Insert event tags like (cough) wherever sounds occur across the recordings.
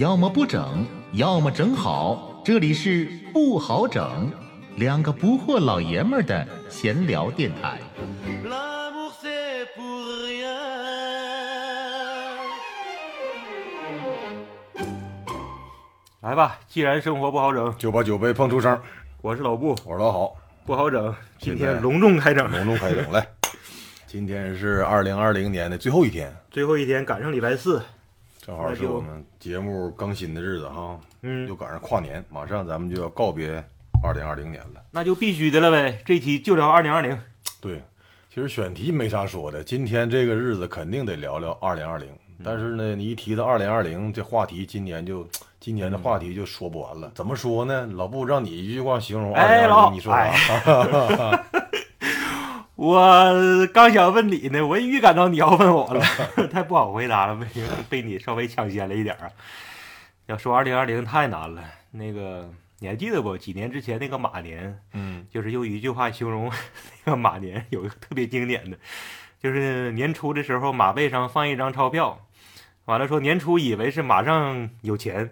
要么不整，要么整好。这里是不好整，两个不惑老爷们儿的闲聊电台。来吧，既然生活不好整，就把酒杯碰出声。我是老布，我是老好，不好整，今天隆重开整，隆重开整来。今天是二零二零年的最后一天，最后一天赶上礼拜四，正好是我们节目更新的日子哈，嗯又，赶上跨年，马上咱们就要告别二零二零年了。那就必须的了呗。这期就聊二零二零，对，其实选题没啥说的，今天这个日子肯定得聊聊二零二零。嗯但是呢，你一提到二零二零这话题，今年就今年的话题就说不完了。怎么说呢？老布让你一句话形容二零二零，你说啥？(laughs) 我刚想问你呢，我也预感到你要问我了，(laughs) 太不好回答了，被被你稍微抢先了一点儿啊。要说二零二零太难了，那个你还记得不？几年之前那个马年，嗯，就是用一句话形容 (laughs) 那个马年，有一个特别经典的，就是年初的时候马背上放一张钞票，完了说年初以为是马上有钱，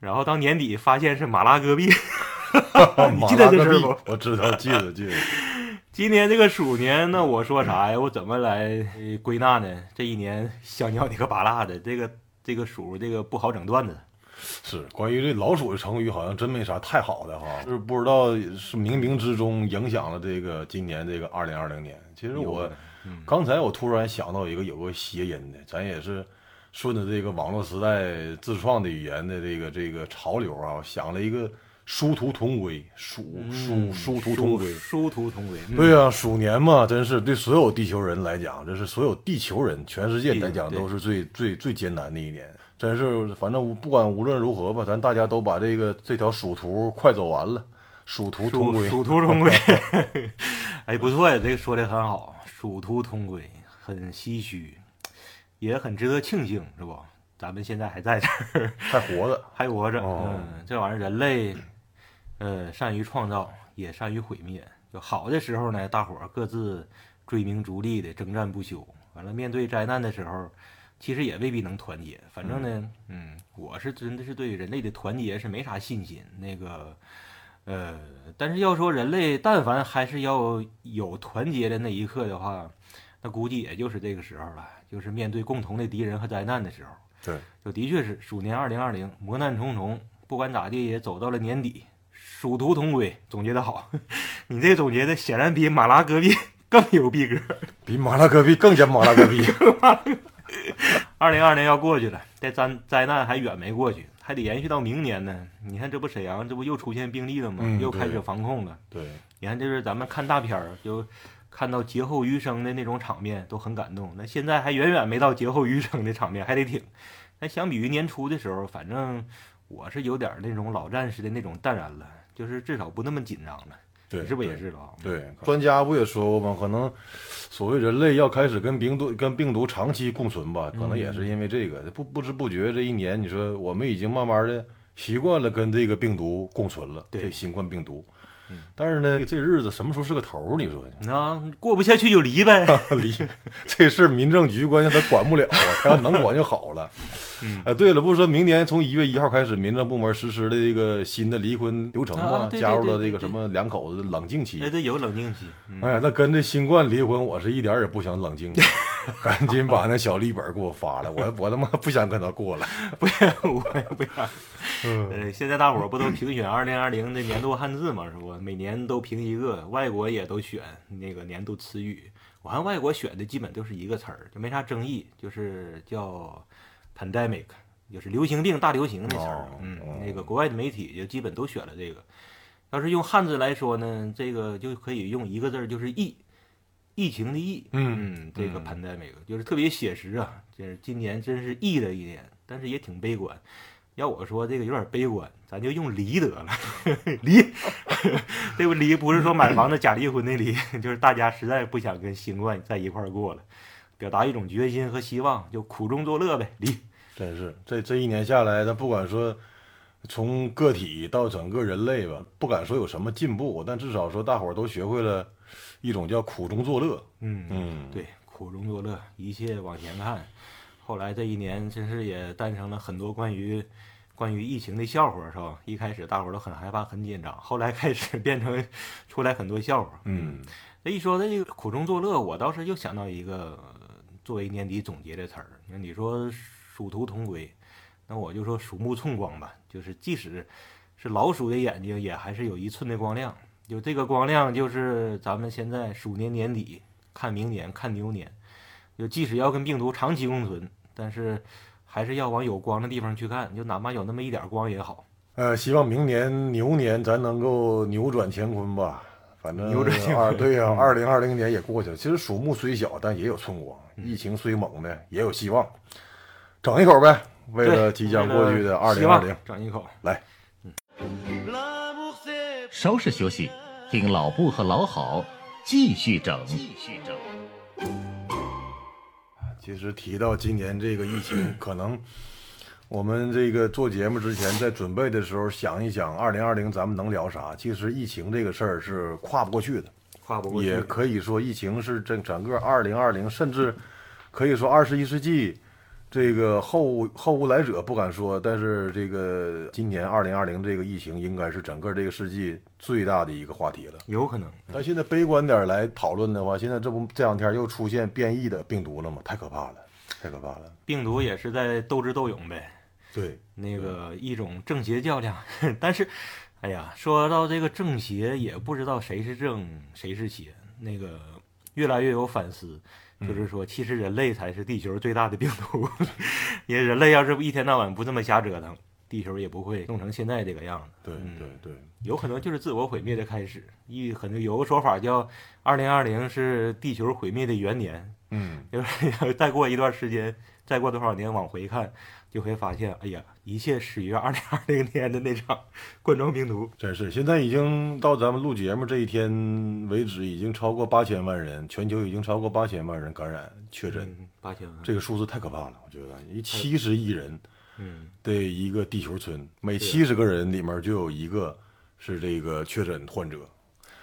然后到年底发现是马拉戈壁。(laughs) 你记得这事儿不？我知道，记得记得。今年这个鼠年，那我说啥呀？我怎么来呃归纳呢？这一年香蕉你个巴辣的，这个这个鼠这个不好整段子。是关于这老鼠的成语，好像真没啥太好的哈，就是不知道是冥冥之中影响了这个今年这个二零二零年。其实我嗯刚才我突然想到一个有个谐音的，咱也是顺着这个网络时代自创的语言的这个这个潮流啊，想了一个殊途同归，殊殊殊途同归。殊途同归。嗯对呀、鼠年嘛，真是对所有地球人来讲，这是所有地球人，全世界来讲都是最最最艰难的一年。真是，反正不管无论如何吧，咱大家都把这个这条鼠途快走完了，鼠途同归。殊途同归。(laughs) 哎，不错呀，这个说的很好，殊途同归，很唏嘘，也很值得庆幸，是不？咱们现在还在这儿，还活着，(laughs) 还活着。哦嗯，这玩意儿人类，呃，善于创造，也善于毁灭。就好的时候呢，大伙儿各自追名逐利的征战不休。完了，面对灾难的时候，其实也未必能团结。反正呢，嗯，我是真的是对人类的团结是没啥信心。那个，呃，但是要说人类但凡还是要有团结的那一刻的话，那估计也就是这个时候了，就是面对共同的敌人和灾难的时候。对，就的确是鼠年二零二零，磨难重重，不管咋地也走到了年底，殊途同归，总结的好。(laughs) 你这总结的显然比马拉戈壁更有逼格。比马拉戈壁更加马拉戈壁。(laughs) 二零二零要过去了，这灾灾难还远没过去，还得延续到明年呢。你看，这不沈阳这不又出现病例了吗？嗯又开始防控了。对，你看，这是咱们看大片儿，就看到劫后余生的那种场面，都很感动。那现在还远远没到劫后余生的场面，还得挺。那相比于年初的时候，反正我是有点那种老战士的那种淡然了，就是至少不那么紧张了。对，是不是也是了啊？对，专家不也说过吗？可能所谓人类要开始跟病毒跟病毒长期共存吧，可能也是因为这个，不不知不觉这一年，你说我们已经慢慢的习惯了跟这个病毒共存了，对这新冠病毒嗯。但是呢，这日子什么时候是个头儿？你说呢？那过不下去就离呗。(laughs) 离这事儿民政局关键他管不了啊，(laughs) 他要能管就好了。嗯哎，对了，不是说明年从一月一号开始，民政部门实施的这个新的离婚流程吗？加入了这个什么两口子冷静期哎，。对，有冷静期。嗯哎呀，那跟这新冠离婚，我是一点儿也不想冷静，(laughs) 赶紧把那小绿本给我发了，我我他妈不想跟他过了。不要，我也不要。(laughs) 呃，现在大伙儿不都评选二零二零的年度汉字嘛，是不？每年都评一个，外国也都选那个年度词语。我看外国选的基本都是一个词儿，就没啥争议，就是叫 pandemic，就是流行病、大流行的词儿哦。嗯哦，那个国外的媒体就基本都选了这个。要是用汉字来说呢，这个就可以用一个字儿，就是疫，疫情的疫。嗯这个嗯 pandemic 就是特别写实啊，就是今年真是疫的一年，但是也挺悲观。要我说这个有点悲观，咱就用离得了，离，(laughs) 这不离不是说买房子假离婚的离，(laughs) 就是大家实在不想跟新冠在一块儿过了，表达一种决心和希望，就苦中作乐呗，离。真是这这一年下来，咱不管说从个体到整个人类吧，不敢说有什么进步，但至少说大伙儿都学会了一种叫苦中作乐。嗯嗯，对，苦中作乐，一切往前看。后来这一年真是也诞生了很多关于关于疫情的笑话，是吧？一开始大伙儿都很害怕、很紧张，后来开始 (laughs) 变成出来很多笑话。嗯，这一说这个苦中作乐，我倒是又想到一个呃作为年底总结的词儿。那你说殊途同归，那我就说鼠目寸光吧，就是即使是老鼠的眼睛，也还是有一寸的光亮。就这个光亮，就是咱们现在鼠年年底看明年看牛年，就即使要跟病毒长期共存，但是还是要往有光的地方去看，就哪怕有那么一点光也好。呃，希望明年牛年咱能够扭转乾坤吧。反正扭转乾坤二对呀、二零二零年也过去了。其实鼠目虽小，但也有春光；疫情虽猛的，也有希望。整一口呗，为了即将过去的二零二零，整一口。来。C'est 稍事休息，听老布和老好继续整。继续整。其实提到今年这个疫情，(clears throat) 可能我们这个做节目之前，在准备的时候想一想，二零二零咱们能聊啥？其实疫情这个事儿是跨不过去的，跨不过去也可以说疫情是整整个二零二零，甚至可以说二十一世纪这个后后无来者不敢说，但是这个今年二零二零这个疫情应该是整个这个世纪最大的一个话题了。有可能。但现在悲观点来讨论的话，现在这不这两天又出现变异的病毒了吗？太可怕了，太可怕了。病毒也是在斗智斗勇呗，对，那个一种正邪较量。(laughs) 但是，哎呀，说到这个正邪，也不知道谁是正谁是邪。那个越来越有反思，就是说，其实人类才是地球最大的病毒。(laughs) 因为人类要是一天到晚不这么瞎折腾，地球也不会弄成现在这个样子。对嗯对对，有可能就是自我毁灭的开始。一可能有个说法叫“二零二零是地球毁灭的元年”，嗯，就是 (laughs) 再过一段时间，再过多少年往回看，就会发现，哎呀，一切始于二零二零年的那场冠状病毒。真是现在已经到咱们录节目这一天为止，已经超过八千万人，全球已经超过八千万人感染确诊，嗯，八千万。这个数字太可怕了，我觉得一七十亿人嗯，的一个地球村，每七十个人里面就有一个是这个确诊患者。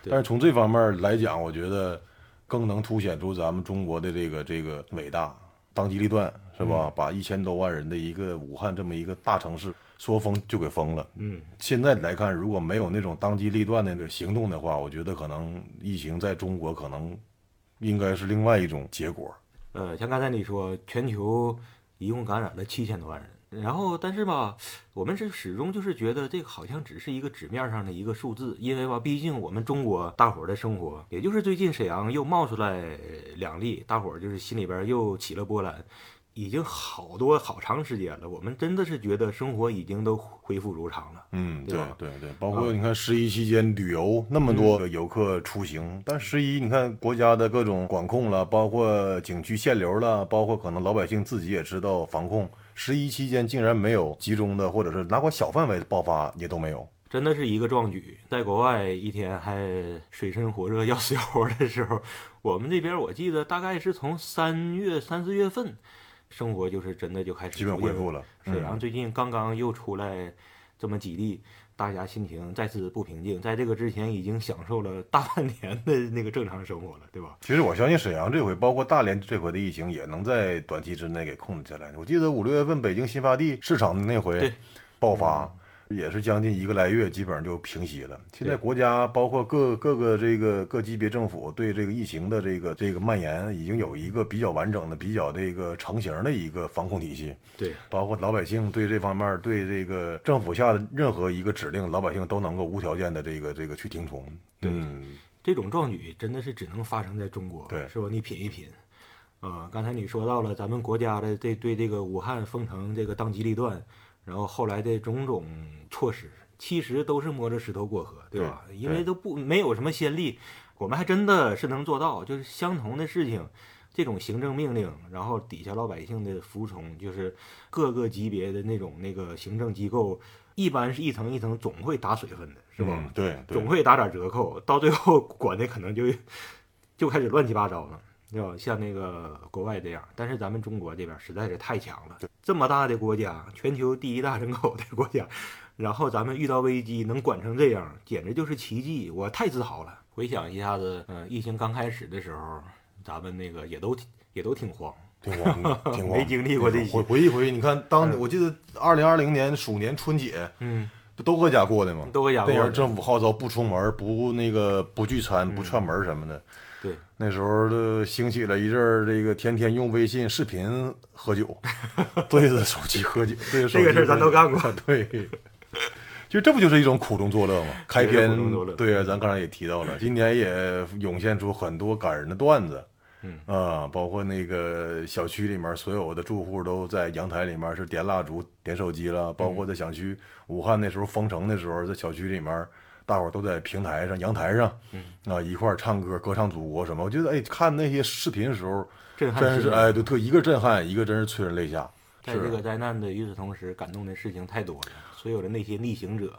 但是从这方面来讲，我觉得更能凸显出咱们中国的这个这个伟大，当机立断是吧？把一千多万人的一个武汉这么一个大城市说封就给封了。嗯，现在来看，如果没有那种当机立断的那个行动的话，我觉得可能疫情在中国可能应该是另外一种结果。呃，像刚才你说，全球一共感染了七千多万人，然后但是吧，我们是始终就是觉得这个好像只是一个纸面上的一个数字，因为吧，毕竟我们中国大伙儿的生活，也就是最近沈阳又冒出来两例，大伙儿就是心里边又起了波澜。已经好多好长时间了，我们真的是觉得生活已经都恢复如常了。嗯，对对对对，包括你看十一期间旅游那么多个游客出行，但十一你看国家的各种管控了，包括景区限流了，包括可能老百姓自己也知道防控，十一期间竟然没有集中的或者是哪怕小范围的爆发也都没有。真的是一个壮举。在国外一天还水深火热、要死要活的时候，我们这边我记得大概是从三月、三四月份，生活就是真的就开始基本恢复了沈嗯阳最近刚刚又出来这么几例，大家心情再次不平静。在这个之前，已经享受了大半年的那个正常生活了，对吧？其实我相信沈阳这回，包括大连这回的疫情，也能在短期之内给控制下来。我记得五六月份北京新发地市场的那回爆发，也是将近一个来月，基本上就平息了。现在国家包括各各个这个各级别政府对这个疫情的这个这个蔓延，已经有一个比较完整的、比较这个成型的一个防控体系。对，包括老百姓对这方面对这个政府下的任何一个指令，老百姓都能够无条件的这个这个去听从。嗯，这种壮举真的是只能发生在中国，对是吧？你品一品。啊、刚才你说到了咱们国家的这对这个武汉封城这个当机立断，然后后来的种种措施，其实都是摸着石头过河，对吧？对因为都不没有什么先例，我们还真的是能做到，就是相同的事情。这种行政命令，然后底下老百姓的服从，就是各个级别的那种那个行政机构，一般是一层一层总会打水分的，是吧？嗯对对总会打点折扣，到最后管的可能就 (laughs) 就开始乱七八糟了，对吧？像那个国外这样，但是咱们中国这边实在是太强了，这么大的国家，全球第一大人口的国家，然后咱们遇到危机能管成这样，简直就是奇迹，我太自豪了。回想一下子，嗯、疫情刚开始的时候，咱们那个也都也都挺慌，挺 (laughs) 慌的，挺慌。没经历过这些回回忆回忆，你看当我记得二零二零年鼠年春节，嗯，不都搁家过的吗？都搁家过政府号召不出门，不那个不聚餐、不串门什么的。对，那时候的兴起了一阵儿，这个天天用微信视频喝酒，(laughs) 对着手机喝酒，对着手机这个事儿咱都干过。(laughs) 对，就这不就是一种苦中作乐吗？开篇对啊，咱刚才也提到了，今年也涌现出很多感人的段子。嗯。啊，包括那个小区里面所有的住户都在阳台里面是点蜡烛、点手机了，包括在小区武汉那时候封城的时候，在小区里面，大伙儿都在平台上、阳台上，啊一块儿唱歌、歌唱祖国什么。我觉得哎，看那些视频的时候，震撼真是哎，对，特一个震撼，一个真是催人泪下。是在这个灾难的与此同时，感动的事情太多了。所有的那些逆行者，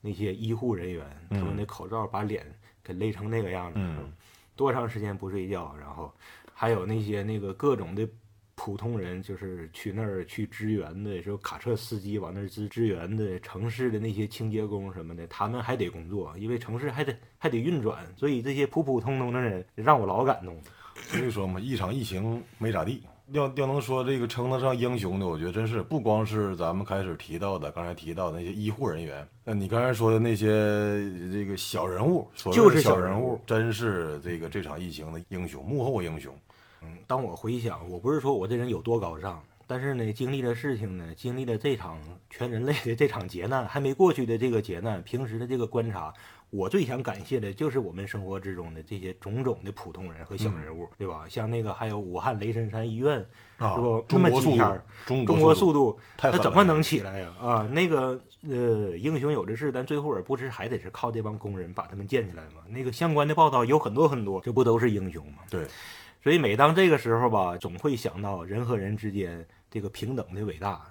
那些医护人员，他们的口罩把脸给勒成那个样子，嗯多长时间不睡觉，然后还有那些那个各种的普通人，就是去那儿去支援的，说卡车司机往那儿支支援的，城市的那些清洁工什么的，他们还得工作，因为城市还得还得运转，所以这些普普通通的人让我老感动。所以说嘛，一场疫情没咋地。要要能说这个称得上英雄的，我觉得真是不光是咱们开始提到的，刚才提到的那些医护人员，那你刚才说的那些这个小人物，所谓的就是小小人物物，真是这个这场疫情的英雄，幕后英雄。当我回想，我不是说我这人有多高尚，但是呢，经历的事情呢，经历了这场全人类的这场劫难，还没过去的这个劫难，平时的这个观察，我最想感谢的就是我们生活之中的这些种种的普通人和小人物，对吧？像那个还有武汉雷神山医院，啊是不？那么中国速度几天，中中国速度，他怎么能起来呀？啊，那个呃，英雄有的是，但最后而不是还得是靠这帮工人把他们建起来吗？那个相关的报道有很多很多，这不都是英雄吗？对，所以每当这个时候吧，总会想到人和人之间这个平等的伟大，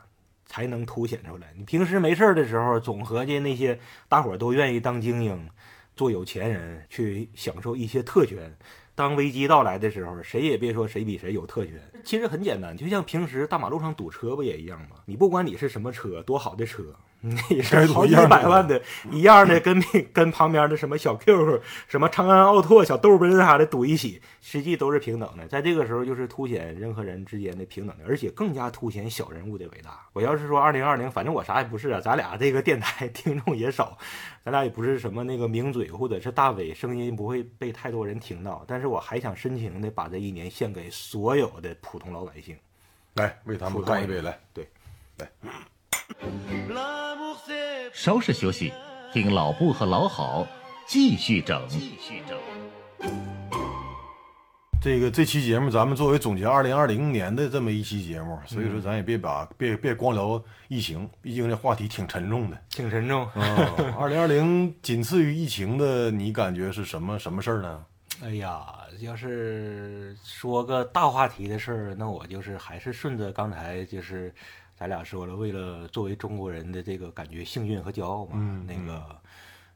才能凸显出来。你平时没事的时候，总合计那些大伙都愿意当精英，做有钱人，去享受一些特权。当危机到来的时候，谁也别说谁比谁有特权。其实很简单，就像平时大马路上堵车不也一样吗？你不管你是什么车，多好的车，(laughs) 你是好几百万的，一样的跟 (laughs) 跟旁边的什么小 Q、什么长安奥拓、小豆奔啥的赌一起，实际都是平等的。在这个时候，就是凸显人和人之间的平等的，而且更加凸显小人物的伟大。我要是说二零二零，反正我啥也不是啊，咱俩这个电台 (laughs) 听众也少，咱俩也不是什么那个名嘴或者是大伟声音不会被太多人听到。但是我还想深情的把这一年献给所有的普通老百姓。来为他们干一杯来。对 c'est 稍事休息，听老布和老郝继续整。继续整。这个这期节目，咱们作为总结二零二零年的这么一期节目，所以说咱也别把别别光聊疫情，毕竟这话题挺沉重的。挺沉重。啊，(laughs) 二零二零仅次于疫情的，你感觉是什么什么事儿呢？哎呀，要是说个大话题的事儿，那我就是还是顺着刚才就是咱俩说了，为了作为中国人的这个感觉幸运和骄傲嘛，嗯那个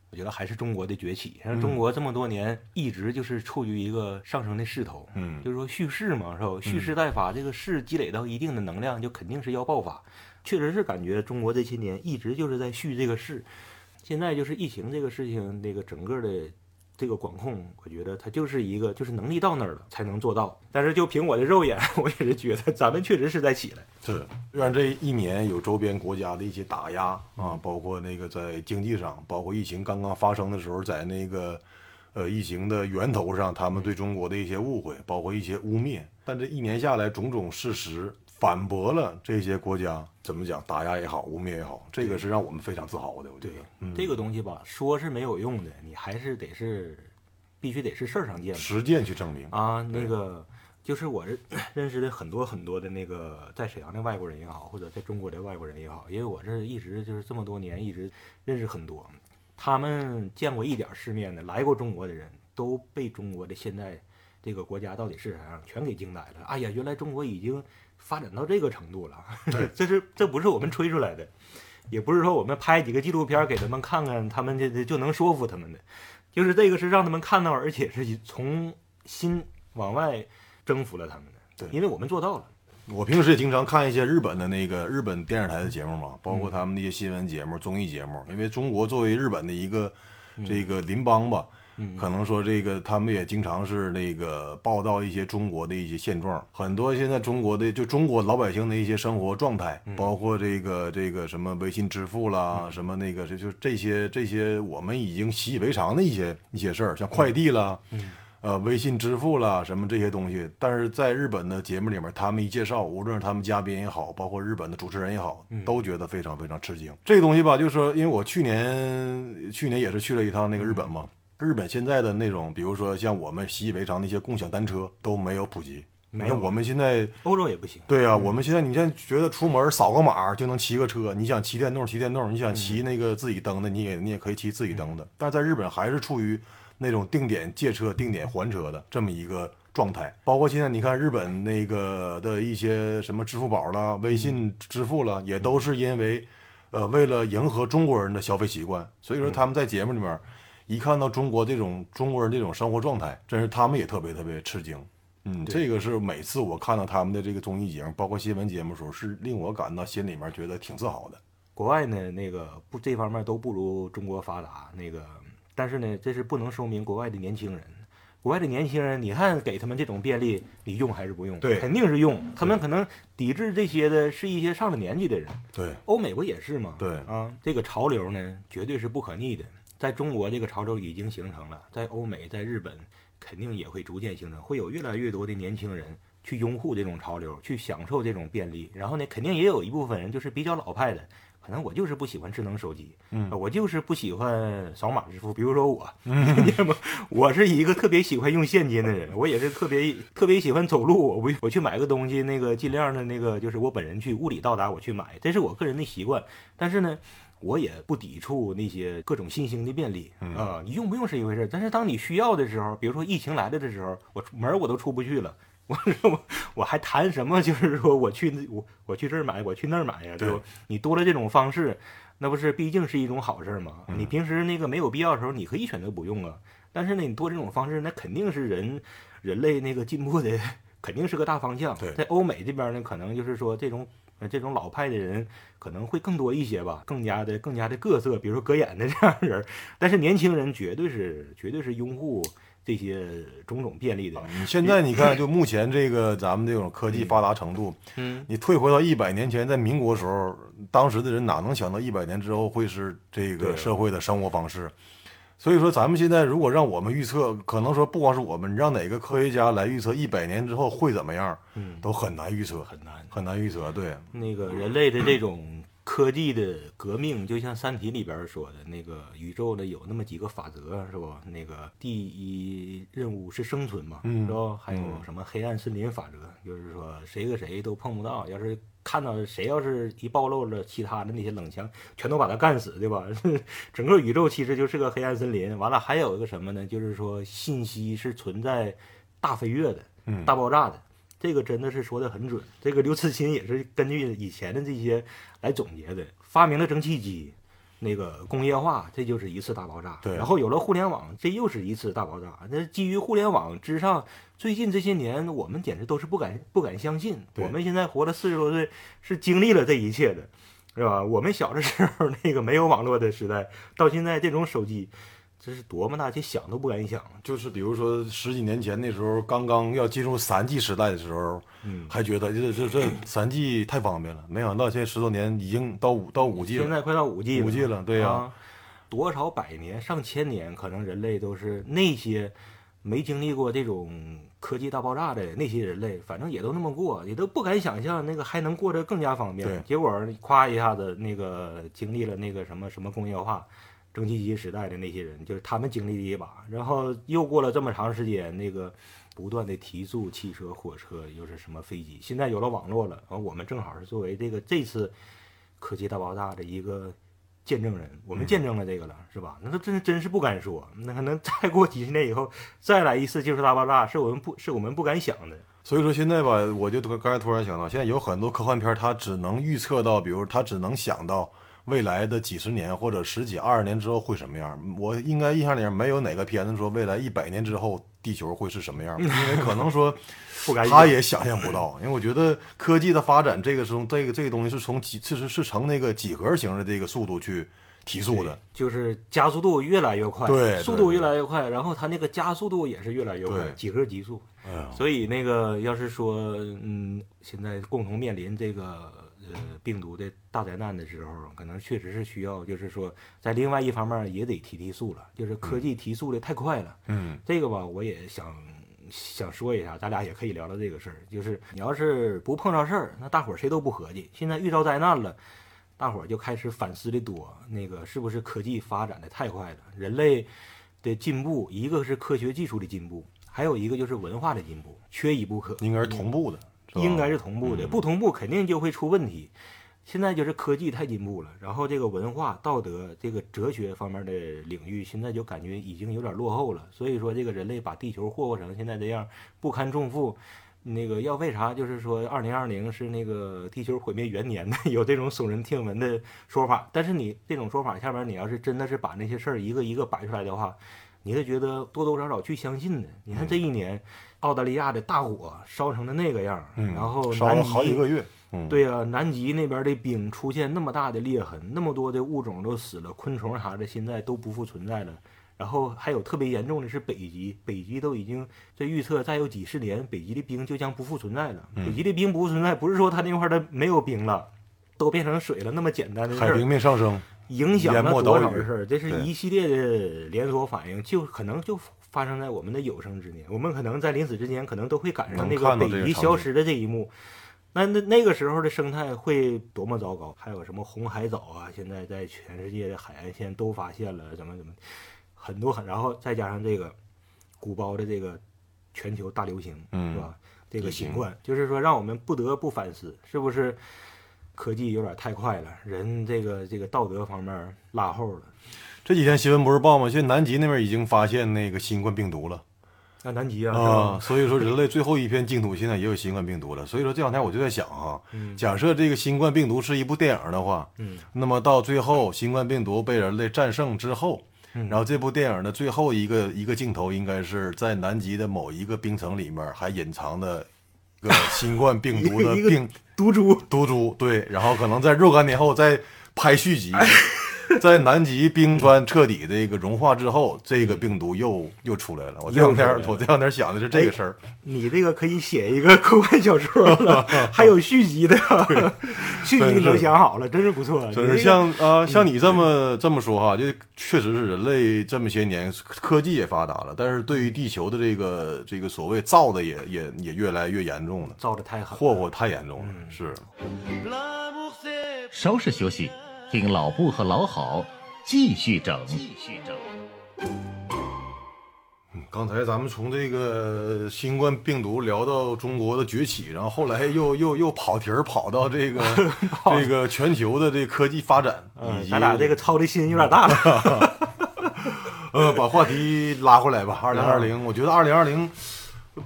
我觉得还是中国的崛起。像中国这么多年一直就是处于一个上升的势头，嗯就是说蓄势嘛，是吧？蓄势待发，这个势积累到一定的能量，就肯定是要爆发。确实是感觉中国这些年一直就是在蓄这个势，现在就是疫情这个事情，那个整个的这个管控，我觉得它就是一个就是能力到那儿了才能做到。但是就凭我的肉眼，我也是觉得咱们确实是在起来。是，虽然这一年有周边国家的一些打压啊，包括那个在经济上，包括疫情刚刚发生的时候，在那个呃疫情的源头上，他们对中国的一些误会，包括一些污蔑，但这一年下来，种种事实反驳了这些国家怎么讲打压也好，污蔑也好，这个是让我们非常自豪的。我觉得，嗯，这个东西吧，说是没有用的，你还是得是必须得是事儿上见。实践去证明。啊，那个就是我认 (coughs) 认识的很多很多的那个在沈阳的外国人也好，或者在中国的外国人也好，因为我这一直就是这么多年一直认识很多，他们见过一点世面的来过中国的人都被中国的现在这个国家到底是啥样全给惊呆了。哎呀，原来中国已经发展到这个程度了，(laughs) 这是这不是我们吹出来的。也不是说我们拍几个纪录片给他们看看，他们这这就能说服他们的，就是这个是让他们看到，而且是从心往外征服了他们的。对因为我们做到了。我平时也经常看一些日本的那个日本电视台的节目嘛，包括他们那些新闻节目、综艺节目。因为中国作为日本的一个这个邻邦吧，嗯可能说这个他们也经常是那个报道一些中国的一些现状，很多现在中国的就中国老百姓的一些生活状态，包括这个这个什么微信支付啦，什么那个这就这些这些我们已经习以为常的一些一些事儿，像快递啦。呃，微信支付啦，什么这些东西，但是在日本的节目里面，他们一介绍，无论是他们嘉宾也好，包括日本的主持人也好，都觉得非常非常吃惊。这个东西吧，就是说，因为我去年去年也是去了一趟那个日本嘛，日本现在的那种，比如说像我们习以为常的一些共享单车都没有普及。没有我们现在欧洲也不行。对呀、我们现在你现在觉得出门扫个码就能骑个车，你想骑电动骑电动，你想骑那个自己蹬的，你也你也可以骑自己蹬的。但是在日本还是处于那种定点借车、定点还车的这么一个状态。包括现在你看日本那个的一些什么支付宝啦、微信支付啦，也都是因为呃为了迎合中国人的消费习惯，所以说他们在节目里面一看到中国这种中国人这种生活状态，真是他们也特别特别吃惊。嗯，这个是每次我看到他们的这个综艺节目，包括新闻节目的时候，是令我感到心里面觉得挺自豪的。国外呢，那个不这方面都不如中国发达，那个，但是呢，这是不能说明国外的年轻人。国外的年轻人，你看给他们这种便利，你用还是不用？对肯定是用。他们可能抵制这些的是一些上了年纪的人。对，欧美不也是吗？对啊，这个潮流呢，绝对是不可逆的。在中国，这个潮流已经形成了，在欧美、在日本，肯定也会逐渐形成，会有越来越多的年轻人去拥护这种潮流，去享受这种便利。然后呢，肯定也有一部分人就是比较老派的，可能我就是不喜欢智能手机，嗯呃我就是不喜欢扫码支付。比如说我，(laughs) 你知道吗？我是一个特别喜欢用现金的人，我也是特别特别喜欢走路。我不我去买个东西，那个尽量的那个就是我本人去物理到达我去买，这是我个人的习惯。但是呢。我也不抵触那些各种新兴的便利啊、你用不用是一回事，但是当你需要的时候，比如说疫情来了的时候，我出门我都出不去了，(laughs) 我我我还谈什么？就是说我去那我我去这儿买，我去那儿买呀，对吧？你多了这种方式，那不是毕竟是一种好事儿吗？你平时那个没有必要的时候，你可以选择不用啊。但是呢，你多这种方式，那肯定是人人类那个进步的，肯定是个大方向。在欧美这边呢，可能就是说这种呃这种老派的人可能会更多一些吧，更加的更加的各色，比如说格眼的 (laughs) 这样的人。但是年轻人绝对是绝对是拥护这些种种便利的。你现在你看，就目前这个咱们这种科技发达程度，嗯，你退回到一百年前，在民国时候，当时的人哪能想到一百年之后会是这个社会的生活方式？所以说，咱们现在如果让我们预测，可能说不光是我们，让哪个科学家来预测一百年之后会怎么样，嗯都很难预测，很难。很难预测。对，那个人类的这种科技的革命，就像《三体》里边说的，那个宇宙的有那么几个法则，是吧？那个第一任务是生存嘛，嗯是吧？还有什么黑暗森林法则，就是说谁和谁都碰不到，要是看到谁要是一暴露了其他的那些冷枪，全都把他干死，对吧？(laughs) 整个宇宙其实就是个黑暗森林。完了，还有一个什么呢？就是说信息是存在大飞跃的，嗯大爆炸的。这个真的是说的很准。这个刘慈欣也是根据以前的这些来总结的，发明了蒸汽机，那个工业化，这就是一次大爆炸。对然后有了互联网，这又是一次大爆炸。那基于互联网之上，最近这些年我们简直都是不敢不敢相信，我们现在活了四十多岁，是经历了这一切的。是吧？我们小的时候那个没有网络的时代，到现在这种手机，这是多么大，这想都不敢想。就是比如说十几年前那时候，刚刚要进入三 G 时代的时候，嗯，还觉得这这这三 G 太方便了，没想到现在十多年已经到五到五 G 了。现在快到五 G 了，5G 了对呀啊多少百年、上千年，可能人类都是那些没经历过这种科技大爆炸的那些人类，反正也都那么过，也都不敢想象那个还能过得更加方便。结果夸一下子，那个经历了那个什么什么工业化。蒸汽机时代的那些人，就是他们经历了一把，然后又过了这么长时间，那个不断的提速，汽车、火车，又是什么飞机，现在有了网络了，然后我们正好是作为这个这次科技大爆炸的一个见证人，我们见证了这个了，是吧？那都真真是不敢说，那可能再过几十年以后再来一次技术大爆炸，是我们不是我们不敢想的。所以说现在吧，我就刚才突然想到，现在有很多科幻片，它只能预测到，比如它只能想到未来的几十年或者十几二十年之后会什么样。我应该印象里面没有哪个片子说未来一百年之后地球会是什么样，(laughs) 因为可能说他也想象不到。因为我觉得科技的发展，这个时候这个这个东西是从几，其实是呈那个几何型的这个速度去提速的。就是加速度越来越快，对速度越来越快，然后它那个加速度也是越来越快，几何级速。哎，所以那个要是说，嗯，现在共同面临这个呃病毒的大灾难的时候，可能确实是需要，就是说，在另外一方面也得提提速了，就是科技提速的太快了。嗯这个吧，我也想想说一下，咱俩也可以聊聊这个事儿。就是你要是不碰上事儿，那大伙儿谁都不合计。现在遇到灾难了，大伙儿就开始反思的多，那个是不是科技发展的太快了？人类的进步，一个是科学技术的进步，还有一个就是文化的进步，缺一不可。应该是同步的，应该是同步的，嗯不同步肯定就会出问题。现在就是科技太进步了，然后这个文化、道德、这个哲学方面的领域，现在就感觉已经有点落后了。所以说，这个人类把地球霍霍成现在这样，不堪重负。那个要为啥？就是说，二零二零是那个地球毁灭元年的，(laughs) 有这种耸人听闻的说法。但是你这种说法下面，你要是真的是把那些事儿一个一个摆出来的话，你会觉得多多少少去相信的。你看这一年，澳大利亚的大火烧成的那个样儿，嗯，然后烧了好几个月，嗯，对呀、南极那边的冰出现那么大的裂痕，那么多的物种都死了，昆虫啥的现在都不复存在了。然后还有特别严重的是北极，北极都已经这预测再有几十年，北极的冰就将不复存在了。嗯北极的冰不复存在，不是说它那块儿的没有冰了，都变成水了那么简单的事儿海平。面上升，影响了多少事儿？这是一系列的连锁反应，就可能就发生在我们的有生之年。我们可能在临死之前，可能都会赶上那个北极消失的这一幕。那那那个时候的生态会多么糟糕？还有什么红海藻啊？现在在全世界的海岸线都发现了，怎么怎么很多很，然后再加上这个鼓包的这个全球大流行，嗯是吧？这个新冠，就是说让我们不得不反思，是不是科技有点太快了，人这个这个道德方面落后了。这几天新闻不是报吗？现在南极那边已经发现那个新冠病毒了。那南极啊，啊，所以说人类最后一片净土现在也有新冠病毒了。所以说这两天我就在想哈，嗯。假设这个新冠病毒是一部电影的话，嗯。那么到最后新冠病毒被人类战胜之后，嗯。然后这部电影的最后一个一个镜头应该是在南极的某一个冰层里面还隐藏的一个新冠病毒的 (laughs) 病毒株，毒株，对，然后可能在若干年后再拍续集，(laughs) (laughs) 在南极冰川彻底这个融化之后，这个病毒又又出来了。我这两天我这两天想的是这个事儿，你这个可以写一个科幻小说了，(laughs) 还有续集的，续集你都想好了，真是不错。真是像啊、像你这么这么说哈，就确实是人类这么些年科技也发达了，但是对于地球的这个这个所谓造的也也也越来越严重了，造的太狠了，祸祸太严重了，是。稍事休息，听老布和老郝继续整。继续整。刚才咱们从这个新冠病毒聊到中国的崛起，然后后来又又又跑题儿跑到这个 (laughs) 这个全球的这个科技发展，以嗯，及咱俩这个操的心有点大了。呃把话题拉回来吧。二零二零，我觉得二零二零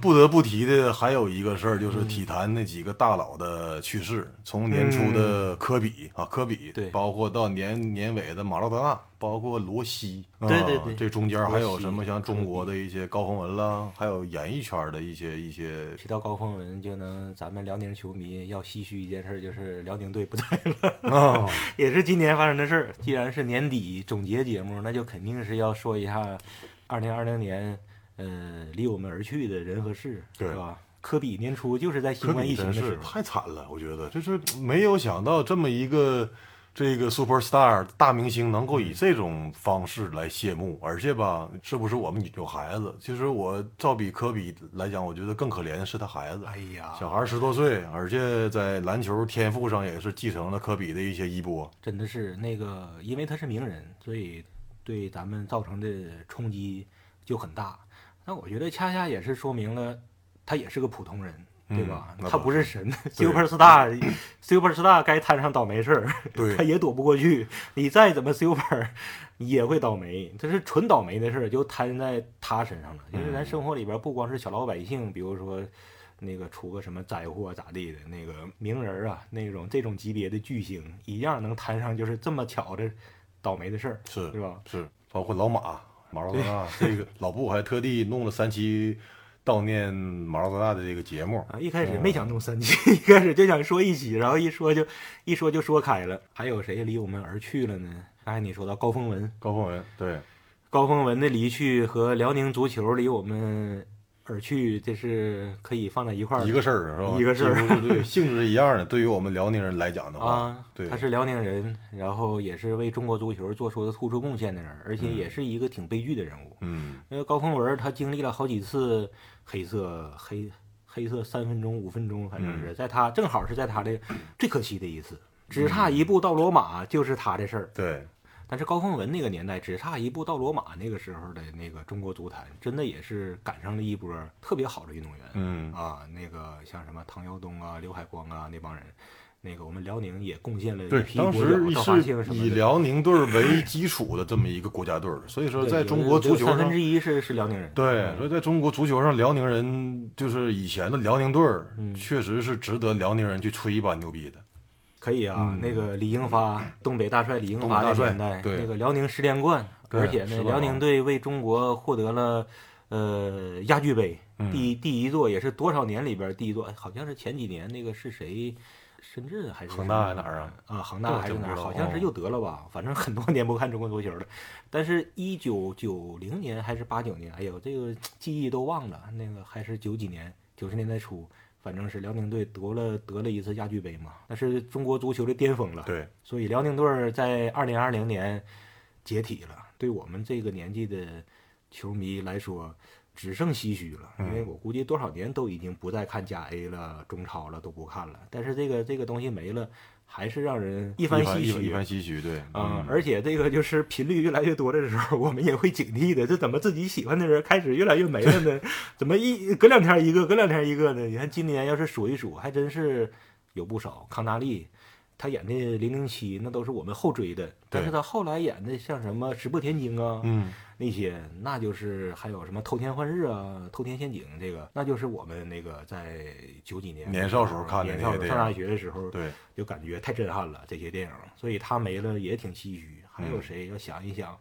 不得不提的还有一个事儿，就是体坛那几个大佬的去世。从年初的科比啊，科比，对包括到年年尾的马拉多纳，包括罗西，啊对对对这中间还有什么像中国的一些高峰文啦，还有演艺圈的一些一些提到高峰文，就能咱们辽宁球迷要唏嘘一件事儿，就是辽宁队不在了。啊，(laughs) 也是今年发生的事儿。既然是年底总结节目，那就肯定是要说一下二零二零年，呃，离我们而去的人和事，对是吧？科比年初就是在新冠疫情的时候，太惨了，我觉得就是没有想到这么一个这个 super star 大明星能够以这种方式来谢幕，而且吧，是不是我们有孩子？其实我照比科比来讲，我觉得更可怜的是他孩子。哎呀，小孩十多岁，而且在篮球天赋上也是继承了科比的一些衣钵。真的是那个，因为他是名人，所以对咱们造成的冲击就很大。那我觉得恰恰也是说明了他也是个普通人，对吧？他不是神，(laughs) super star，super star 该摊上倒霉事儿，他也躲不过去。你再怎么 super，你也会倒霉。这是纯倒霉的事儿，就摊在他身上了。因为咱生活里边不光是小老百姓，比如说。那个出个什么灾祸咋地的，那个名人啊，那种这种级别的巨星，一样能摊上就是这么巧的倒霉的事儿，是是吧？是，包括老马马拉多纳，这个老布还特地弄了三期悼念马拉多纳的这个节目。啊，一开始没想弄三期，(laughs) 一开始就想说一期，然后一说就一说就说开了。还有谁离我们而去了呢？刚才你说到高峰文，高峰文，对，高峰文的离去和辽宁足球离我们而去，这是可以放在一块儿一个事儿是吧？一个事儿对，性质是一样的。对于我们辽宁人来讲的话，啊，对他是辽宁人，然后也是为中国足球做出的突出贡献的人，而且也是一个挺悲剧的人物。嗯因为高峰文他经历了好几次黑色黑黑色三分钟、五分钟，反正是在他正好是在他的最可惜的一次，只差一步到罗马就是他的事儿。对，但是高凤文那个年代只差一步到罗马，那个时候的那个中国足坛真的也是赶上了一波特别好的运动员。嗯啊，那个像什么唐尧东啊、刘海光啊那帮人，那个我们辽宁也贡献了一对，批当国脚时赵华庆什么的。是以辽宁队为基础的这么一个国家队，所以说在中国足球上三分之，一是是辽宁人。对，嗯所以在中国足球上，辽宁人就是以前的辽宁队确实是值得辽宁人去吹一把牛逼的。可以啊，嗯那个李英发，东北大帅李英发的年代，对那个辽宁十连冠，而且呢，辽宁队为中国获得了呃亚俱杯嗯第一第一座，也是多少年里边第一座，好像是前几年那个是谁？深圳还是恒大还是哪儿啊？啊，恒大还是哪儿？好像是哦又得了吧？反正很多年不看中国足球了。但是，一九九零年还是八九年，哎呦，这个记忆都忘了。那个还是九几年，九十年代初，反正是辽宁队得了得了一次亚俱杯嘛，那是中国足球的巅峰了。对，所以辽宁队儿在二零二零年解体了，对我们这个年纪的球迷来说，只剩唏嘘了。因嗯为我估计多少年都已经不再看甲 A 了、中超了，都不看了。但是这个这个东西没了，还是让人一一番唏嘘一嘘。番唏嘘，对，啊、嗯而且这个就是频率越来越多的时候，我们也会警惕的。这怎么自己喜欢的人开始越来越没了呢？怎么一隔两天一个，隔两天一个呢？你看今年要是数一数，还真是有不少。康纳利，他演的《零零七》，那都是我们后追的。但是他后来演的像什么《石破天惊》啊，嗯，那些，那就是还有什么《偷天换日》啊，《偷天陷阱》这个，那就是我们那个在九几年年少时候看的上大学的时候，对，就感觉太震撼了这些电影，所以他没了也挺唏嘘。还有嗯。谁？要想一想，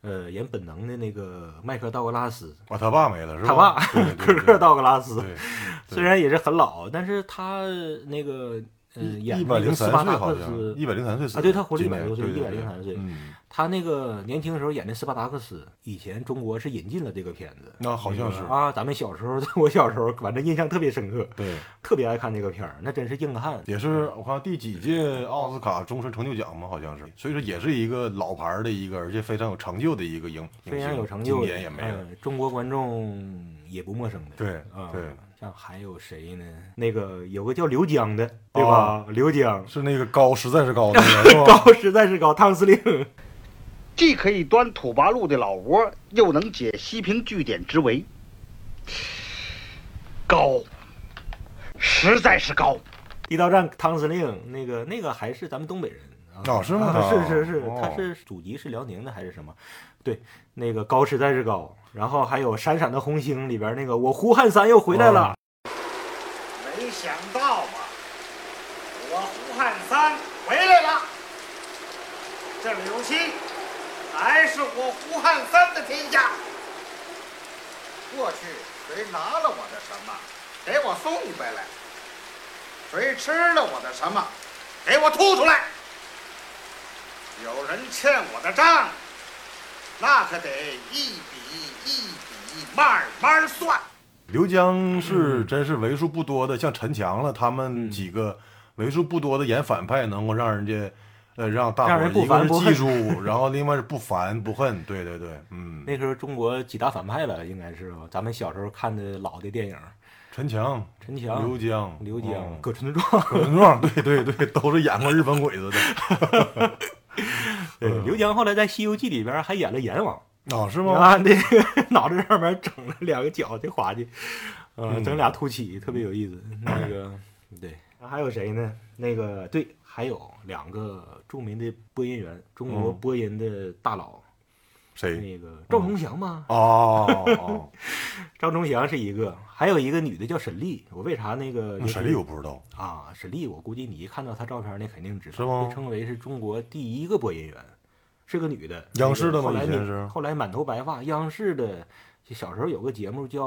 呃，演本能的那个麦克道格拉斯，哇，他爸没了是吧？他爸科 (laughs) 克道格拉斯，虽然也是很老，但是他那个呃演一百零那个斯三岁好巴达克斯，像一百零三岁死啊对他活了一百多岁对对对103岁嗯，他那个年轻时候演的斯巴达克斯，以前中国是引进了这个片子。那好像是啊，咱们小时候，(laughs) 我小时候反正印象特别深刻，对，特别爱看这个片儿，那真是硬汉。也是我看第几届奥斯卡终身成就奖嘛，好像是，所以说也是一个老牌儿的一个，而且非常有成就的一个影，非常有成就的，年也没了。嗯中国观众也不陌生的。对啊，对，像还有谁呢？那个有个叫刘江的，对吧？刘江是那个高，实在是高那个，(laughs) 高实在是高，汤司令。既可以端土八路的老窝，又能解西平据点之围。高，实在是高。地道战汤司令，那个那个还是咱们东北人啊？哦是吗啊是是是，哦他是祖籍是辽宁的还是什么？对，那个高实在是高。然后还有《闪闪的红星》里边那个我胡汉三又回来了。没想到吧，我胡汉三回来了。这柳溪还是我胡汉三的天下。过去谁拿了我的什么，给我送回来；谁吃了我的什么，给我吐出来。有人欠我的账，那可得一笔一笔慢慢算。刘江嗯是真是为数不多的，像陈强了，他们几个为数不多的演反派，能够让人家，呃，让大伙儿一个是记烦不恨住，(laughs) 然后另外是不烦不恨，对对对，嗯，那时候中国几大反派了，应该是吧？咱们小时候看的老的电影，陈强、陈强、刘江、刘江、嗯葛存壮，葛存壮，对对对，都是演过日本鬼子的，(laughs) 对，刘江后来在《西游记》里边还演了阎王。啊，是吗？啊，那 (laughs) 个脑袋上面整了两个角的滑稽，呃，嗯整俩凸起，特别有意思。那个，对，还有谁呢？那个，对，还有两个著名的播音员，中国嗯播音的大佬，谁？那个赵忠祥吗？哦哦，(laughs) 赵忠祥是一个，还有一个女的叫沈丽。我为啥那个那沈丽我不知道，啊？沈丽，我估计你一看到她照片，那肯定知道，是吗被称为是中国第一个播音员，是个女的。央视的吗后来后来满头白发，央视的。就小时候有个节目叫，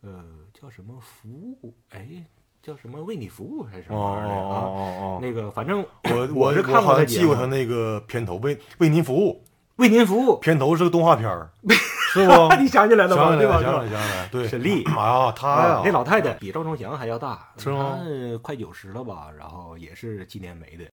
呃，叫什么服务？哎，叫什么为你服务还是什哦么玩意儿的哦啊？哦哦那个反正我我是看过他记过他那个片头，为为您服务。为您服务，片头是个动画片儿，(laughs) 是不？你想起来了吗？对吧？想起来，想起来，对，沈丽啊，他啊呀，那老太太比赵忠祥还要大，是吗她快九十了吧？然后也是纪念没的。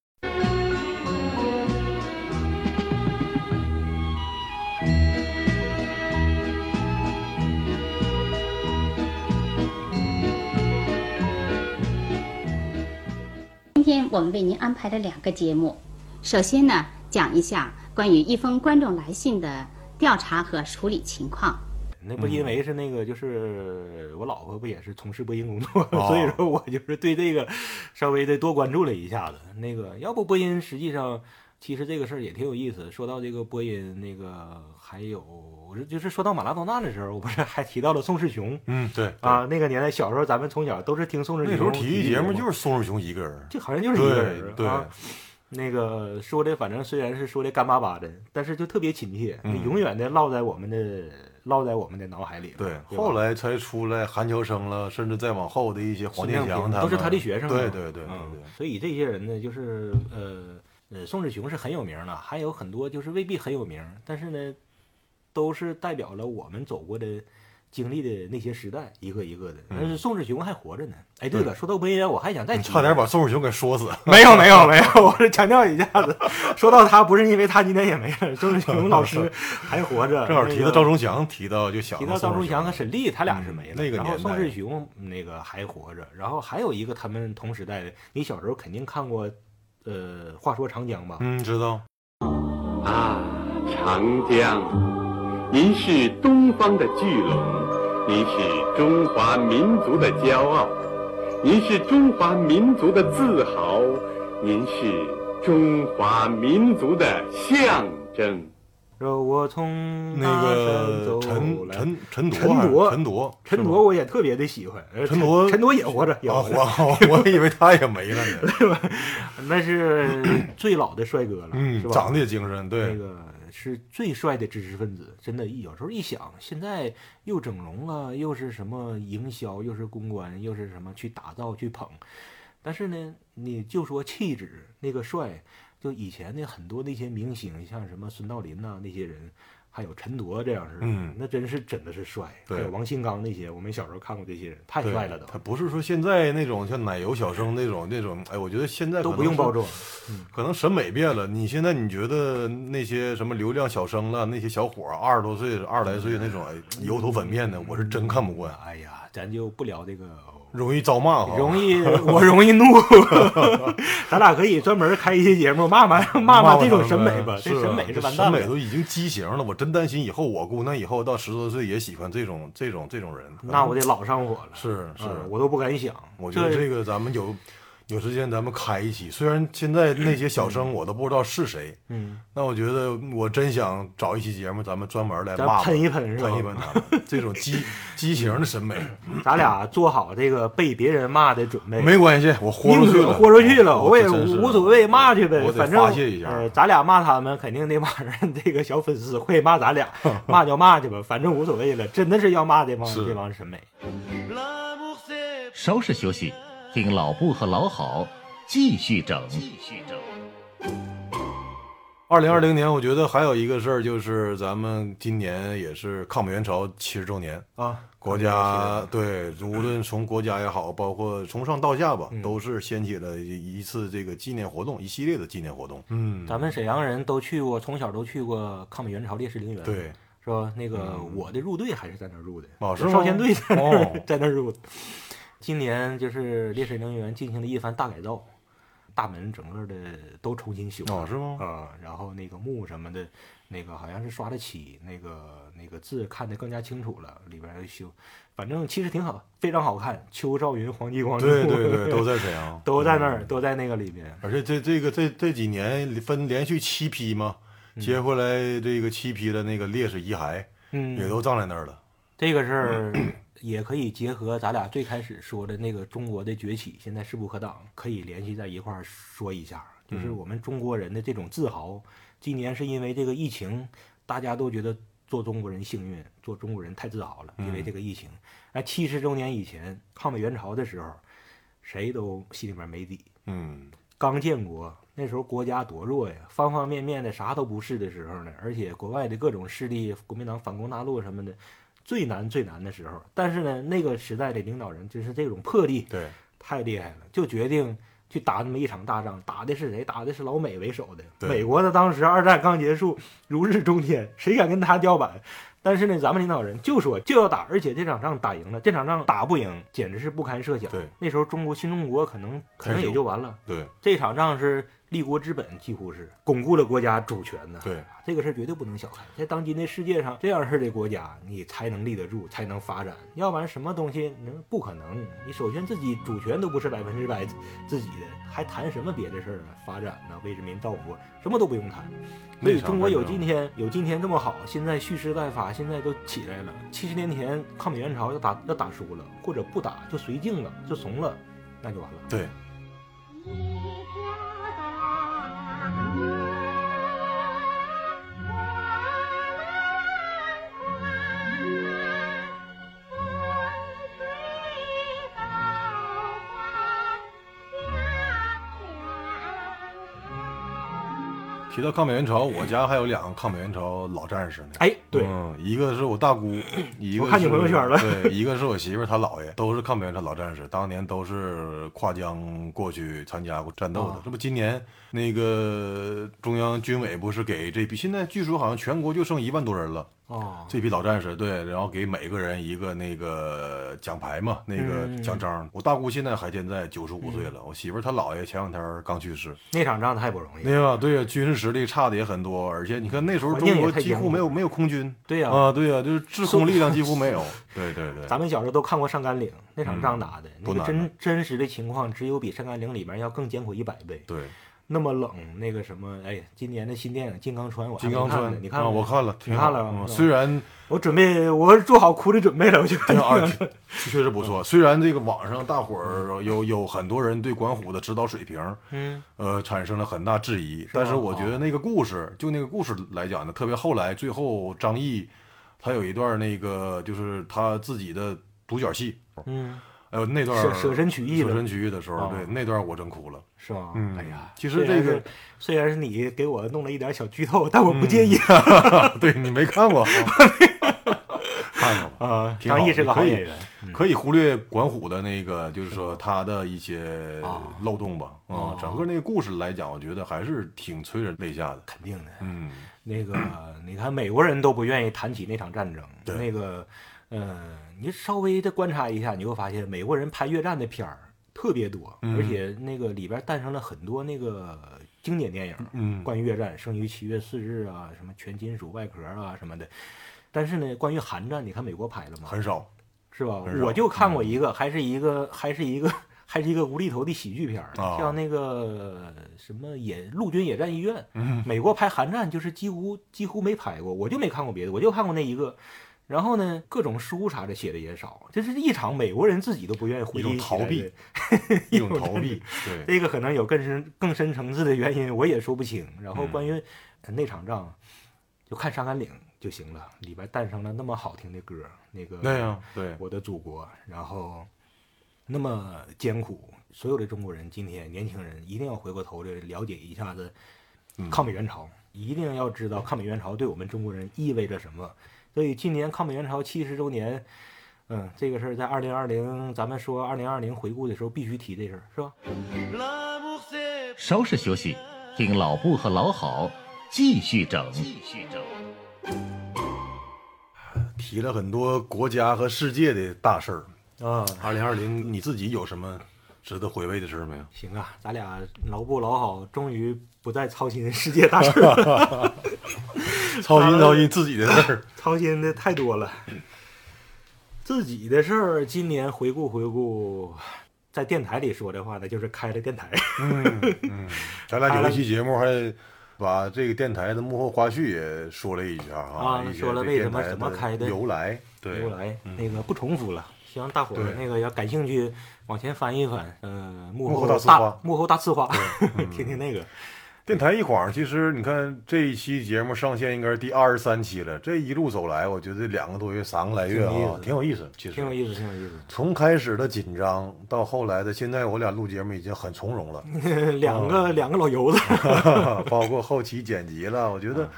天我们为您安排了两个节目，首先呢，讲一下关于一封观众来信的调查和处理情况。那不因为是那个，就是我老婆不也是从事播音工作，哦 (laughs) 所以说我就是对这个稍微的多关注了一下子。那个要不播音，实际上其实这个事儿也挺有意思。说到这个播音，那个还有就是说到马拉多纳的时候，我不是还提到了宋世雄嗯，对，啊？那个年代小时候咱们从小都是听宋世雄那时候体育节目就是宋世雄一个人，就好像就是一个对人对，啊。那个说的，反正虽然是说的干巴巴的，但是就特别亲切，嗯永远的烙在我们的烙在我们的脑海里了。对，后来才出来韩乔生了，甚至再往后的一些黄健翔都是他的学生嘛。对对对对嗯对，所以这些人呢，就是呃呃，宋世雄是很有名的，还有很多就是未必很有名，但是呢，都是代表了我们走过的。经历的那些时代，一个一个的，但是宋世雄还活着呢。哎，对了，说到播音员，我还想再差点把宋世雄给说死。没有没有 (laughs) 没有，我是强调一下子。(laughs) 说到他，不是因为他今天也没了，宋世雄老师 (laughs) 还活着。正好提到赵忠祥，提到就想提到赵忠祥和沈丽，他俩是没了。嗯那个然后年代宋世雄那个还活着，然后还有一个他们同时代的，你小时候肯定看过，呃，话说长江吧？嗯，知道。啊，长江，您是东方的巨龙，您是中华民族的骄傲，您是中华民族的自豪，您是中华民族的象征。说我从那个走陈陈陈陈铎陈铎，陈铎我也特别的喜欢，呃陈铎陈铎也活着，也啊，活着，我我以为他也没了呢。(laughs) 对吧那是最老的帅哥了，嗯是，吧？长得也精神，对那对，个是最帅的知识分子，真的，有时候一想，现在又整容了，又是什么营销，又是公关，又是什么去打造、去捧，但是呢，你就说气质，那个帅，就以前的很多那些明星，像什么孙道林呐、那些人，还有陈铎这样式的，嗯那真是真的是帅。对还有王新刚那些，我们小时候看过这些人，太帅了都，他不是说现在那种像奶油小生那种那种，哎，我觉得现在都不用包装。可能审美变了。你现在你觉得那些什么流量小生了，那些小伙儿二十多岁、二十来岁那种，哎，油头粉面的，我是真看不惯，哎呀，咱就不聊这个。容易遭骂哈。容易，(laughs) 我容易怒。(laughs) 咱俩可以专门开一期节目 (laughs) 骂骂骂骂这种审美吧，这审美这是完蛋了。审美都已经畸形了。我真担心以后我姑娘以后到十多岁也喜欢这种这种这种人。那我得老上火了，是是，嗯我都不敢想。我觉得这个咱们有有时间咱们开一期，虽然现在那些小生我都不知道是谁，嗯，那我觉得我真想找一期节目，咱们专门来骂骂喷一喷是吧喷一喷他们 (laughs) 这种畸畸形的审美。咱俩做好这个被别人骂的准备。没关系，我豁出去了，豁出去了，我也无所谓，骂去呗我，得反正发泄一下呃，咱俩骂他们，肯定得骂人这个小粉丝会骂咱俩，(laughs) 骂就骂去吧，反正无所谓了，真的是要骂这帮这帮审美。稍事休息，听老布和老好继续整。继续整二零二零年，我觉得还有一个事儿，就是咱们今年也是抗美援朝七十周年，啊，国家对，无论从国家也好，包括从上到下吧，嗯。都是掀起了一一次这个纪念活动，一系列的纪念活动。嗯，咱们沈阳人都去过，从小都去过抗美援朝烈士陵园，对，是吧？那个我的入队还是在那儿入的，哦是吗少先队在那儿、哦。(laughs) 在那儿入的。今年就是烈士陵园进行了一番大改造，大门整个的都重新修了哦是吗啊、然后那个墓什么的，那个好像是刷了漆，那个那个字看得更加清楚了，里边儿修，反正其实挺好，非常好看。邱少云、黄继光对对对，(laughs) 都在沈阳，(laughs) 都在那儿，嗯都在那个里边。而且这这个这这几年分连续七批嘛，接回来这个七批的那个烈士遗骸嗯，也都葬在那儿了。这个事儿 (clears throat) 也可以结合咱俩最开始说的那个中国的崛起，现在势不可挡，可以联系在一块儿说一下。就是我们中国人的这种自豪，今年是因为这个疫情，大家都觉得做中国人幸运，做中国人太自豪了，因为这个疫情。哎，七十周年以前，抗美援朝的时候，谁都心里面没底。嗯，刚建国那时候国家多弱呀，方方面面的啥都不是的时候呢，而且国外的各种势力，国民党反攻大陆什么的，最难最难的时候。但是呢，那个时代的领导人就是这种魄力对，太厉害了，就决定去打那么一场大仗，打的是谁？打的是老美为首的。美国的当时二战刚结束，如日中天，谁敢跟他叫板？但是呢，咱们领导人就说就要打，而且这场仗打赢了，这场仗打不赢，简直是不堪设想。对，那时候中国新中国可能可能也就完了。对，这场仗是立国之本，几乎是巩固了国家主权呢。对，这个事儿绝对不能小看。在当今的世界上，这样式儿的国家，你才能立得住，才能发展。要不然什么东西能不可能？你首先自己主权都不是百分之百自己的，还谈什么别的事儿啊？发展呢，为人民造福，什么都不用谈。所以中国有今天，有今天这么好，现在蓄势待发，现在都起来了。七十年前抗美援朝要打要打输了，或者不打就绥靖了，就怂了，那就完了。对，提到抗美援朝，我家还有两个抗美援朝老战士呢。哎，对，嗯，一个是我大姑，一个我看你是朋友圈了对，一个是我媳妇儿她姥爷，都是抗美援朝老战士，当年都是跨江过去参加过战斗的。啊这不今年那个中央军委不是给这批，现在据说好像全国就剩一万多人了。哦，这批老战士，对，然后给每个人一个那个奖牌嘛，那个嗯奖章。我大姑现在还健在，九十五岁了。我媳妇儿她姥爷前两天刚去世，那场仗太不容易了。对呀？对呀，军事实力差的也很多，而且你看那时候中国几乎没有没有空军，对呀啊，对呀，就是制空力量几乎没有。(laughs) 对对对，咱们小时候都看过上甘岭那场仗打的，那个真真实的情况，只有比上甘岭里面要更艰苦一百倍。对，那么冷，那个什么，哎，今年的新电影《金刚川》，我还金刚川你看我看了，你挺好嗯看了虽然我准备，我做好哭的准备了，我就 (laughs) 确实不错，虽然这个网上大伙儿有有很多人对管虎的指导水平，嗯，呃，产生了很大质疑，但是我觉得那个故事，就那个故事来讲呢，特别后来最后张译他有一段那个就是他自己的独角戏，嗯，哎呦那段舍舍身取义的舍身取义的时候，啊对那段我真哭了。是吗？嗯哎呀，其实这个虽然是你给我弄了一点小剧透，但我不介意 (laughs) 对你没看过，看过吧？啊。张译是个好演员，可以忽略管虎的那个，就是说他的一些啊漏洞吧。啊哦，整个那个故事来讲，我觉得还是挺催人泪下的。肯定的。嗯，那个，你看美国人都不愿意谈起那场战争。对那个，呃，你稍微的观察一下，你会发现美国人拍越战的片儿特别多，嗯而且那个里边诞生了很多那个经典电影，嗯关于越战，《生于七月四日》啊，什么全金属外壳啊什么的。但是呢，关于韩战，你看美国拍了吗？很少。是吧我就看过一个，还是一个，还是一个，还是一个无厘头的喜剧片儿，像那个什么野陆军野战医院。嗯美国拍韩战就是几乎几乎没拍过，我就没看过别的，我就看过那一个。然后呢，各种书啥的写的也少，就是一场美国人自己都不愿意回一种忆起来的逃避，(laughs) (laughs) 一种逃避。对，这个可能有更深更深层次的原因，我也说不清。然后嗯关于呃那场仗，就看上甘岭就行了，里边诞生了那么好听的歌，那个那样对，我的祖国，然后那么艰苦，所有的中国人今天年轻人一定要回过头来了解一下子嗯抗美援朝，一定要知道抗美援朝对我们中国人意味着什么。所以今年抗美援朝七十周年，嗯，这个事儿在二零二零，咱们说二零二零回顾的时候必须提这事儿，是吧稍事休息，听老布和老好继续整。继续整。提了很多国家和世界的大事儿。啊，二零二零，你自己有什么值得回味的事儿没有？行啊，咱俩老不老好，终于不再操心世界大事了。(laughs) 操心操心自己的事儿。操心的太多了。自己的事儿，今年回顾回顾，在电台里说的话呢，就是开了电台。嗯嗯，咱俩有一期节目还把这个电台的幕后花絮也说了一下啊说了为什么电台怎么开的由来，对，由来嗯那个不重复了，希望大伙儿那个要感兴趣，往前翻一翻，呃，幕幕后后大刺花幕后大刺花，(laughs) 嗯听听那个。电台一晃，其实你看这一期节目上线应该是第二十三期了。这一路走来，我觉得两个多月、三个来月啊，挺有意思。其实挺有意思，挺有意思从开始的紧张到后来的，现在我俩录节目已经很从容了，(laughs) 两个两个老油子，(laughs) 包括后期剪辑了，我觉得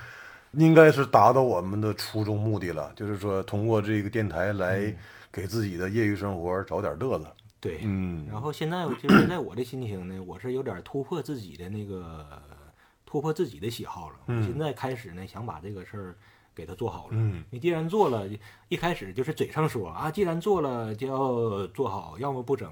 应该是达到我们的初衷目的了，就是说通过这个电台来给自己的业余生活找点乐子。对，嗯，然后现在我就现在我的心情呢，我是有点突破自己的那个突破自己的喜好了。现在开始呢，想把这个事儿给它做好了。嗯你既然做了，一开始就是嘴上说啊，既然做了就要做好，要么不整，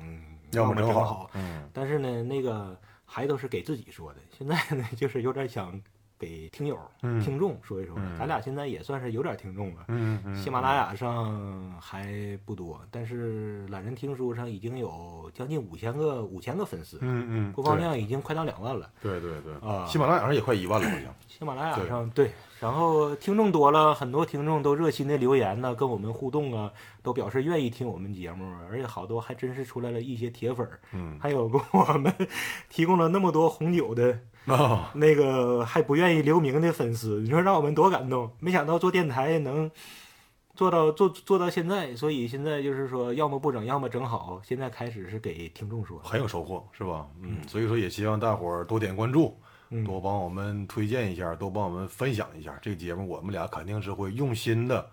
要么整好好。嗯但是呢，那个还都是给自己说的。现在呢，就是有点想给听友、嗯听众说一说。嗯咱俩现在也算是有点听众了。嗯嗯，喜马拉雅上还不多，但是懒人听书上已经有将近五千个五千个粉丝，嗯嗯，播放量已经快到两万了。对对对对啊喜马拉雅上也快一万了，好像。喜马拉雅对上对，然后听众多了，很多听众都热心的留言呢，跟我们互动啊，都表示愿意听我们节目，而且好多还真是出来了一些铁粉儿，嗯还有给我们 (laughs) 提供了那么多红酒的啊，那个还不愿意留名的粉丝，你说让我们多感动！没想到做电台能做到做做到现在，所以现在就是说，要么不整，要么整好。现在开始是给听众说，很有收获，是吧？嗯，所以说也希望大伙儿多点关注，嗯多帮我们推荐一下，多帮我们分享一下这个节目，我们俩肯定是会用心的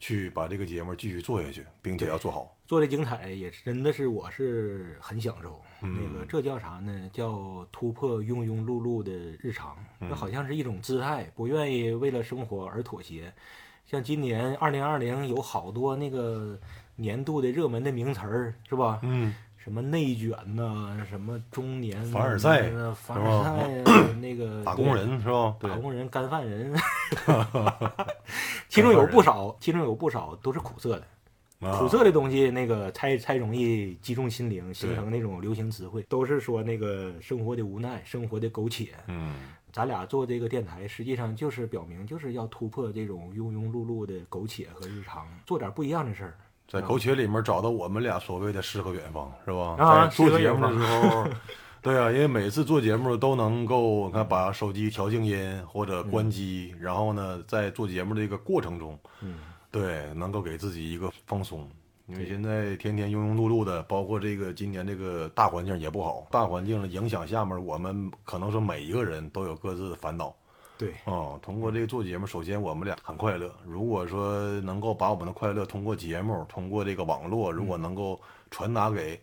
去把这个节目继续做下去，并且要做好。做的精彩，也是真的是我是很享受。嗯那个这叫啥呢？叫突破庸庸碌碌的日常，嗯这好像是一种姿态，不愿意为了生活而妥协。像今年二零二零有好多那个年度的热门的名词儿，是吧？嗯，什么内卷呐、什么中年凡尔赛呃凡尔赛啊，(clears throat) 那个打工人是吧？打，工人、干饭人，(laughs) 其中有不少，其中有不少都是苦涩的。啊苦涩的东西，那个才才容易击中心灵，形成那种流行词汇。都是说那个生活的无奈，生活的苟且。嗯，咱俩做这个电台，实际上就是表明，就是要突破这种庸庸碌碌的苟且和日常，做点不一样的事儿。在苟且里面找到我们俩所谓的诗和远方，是吧？啊在做节目的时候，(laughs) 对啊，因为每次做节目都能够看把手机调静音或者关机，然后呢，在做节目的一个过程中，嗯，对，能够给自己一个放松。因为现在天天庸庸碌碌的，包括这个今年这个大环境也不好，大环境的影响下面，我们可能说每一个人都有各自的烦恼。对，哦、通过这个做节目，首先我们俩很快乐。如果说能够把我们的快乐通过节目，通过这个网络，如果能够传达给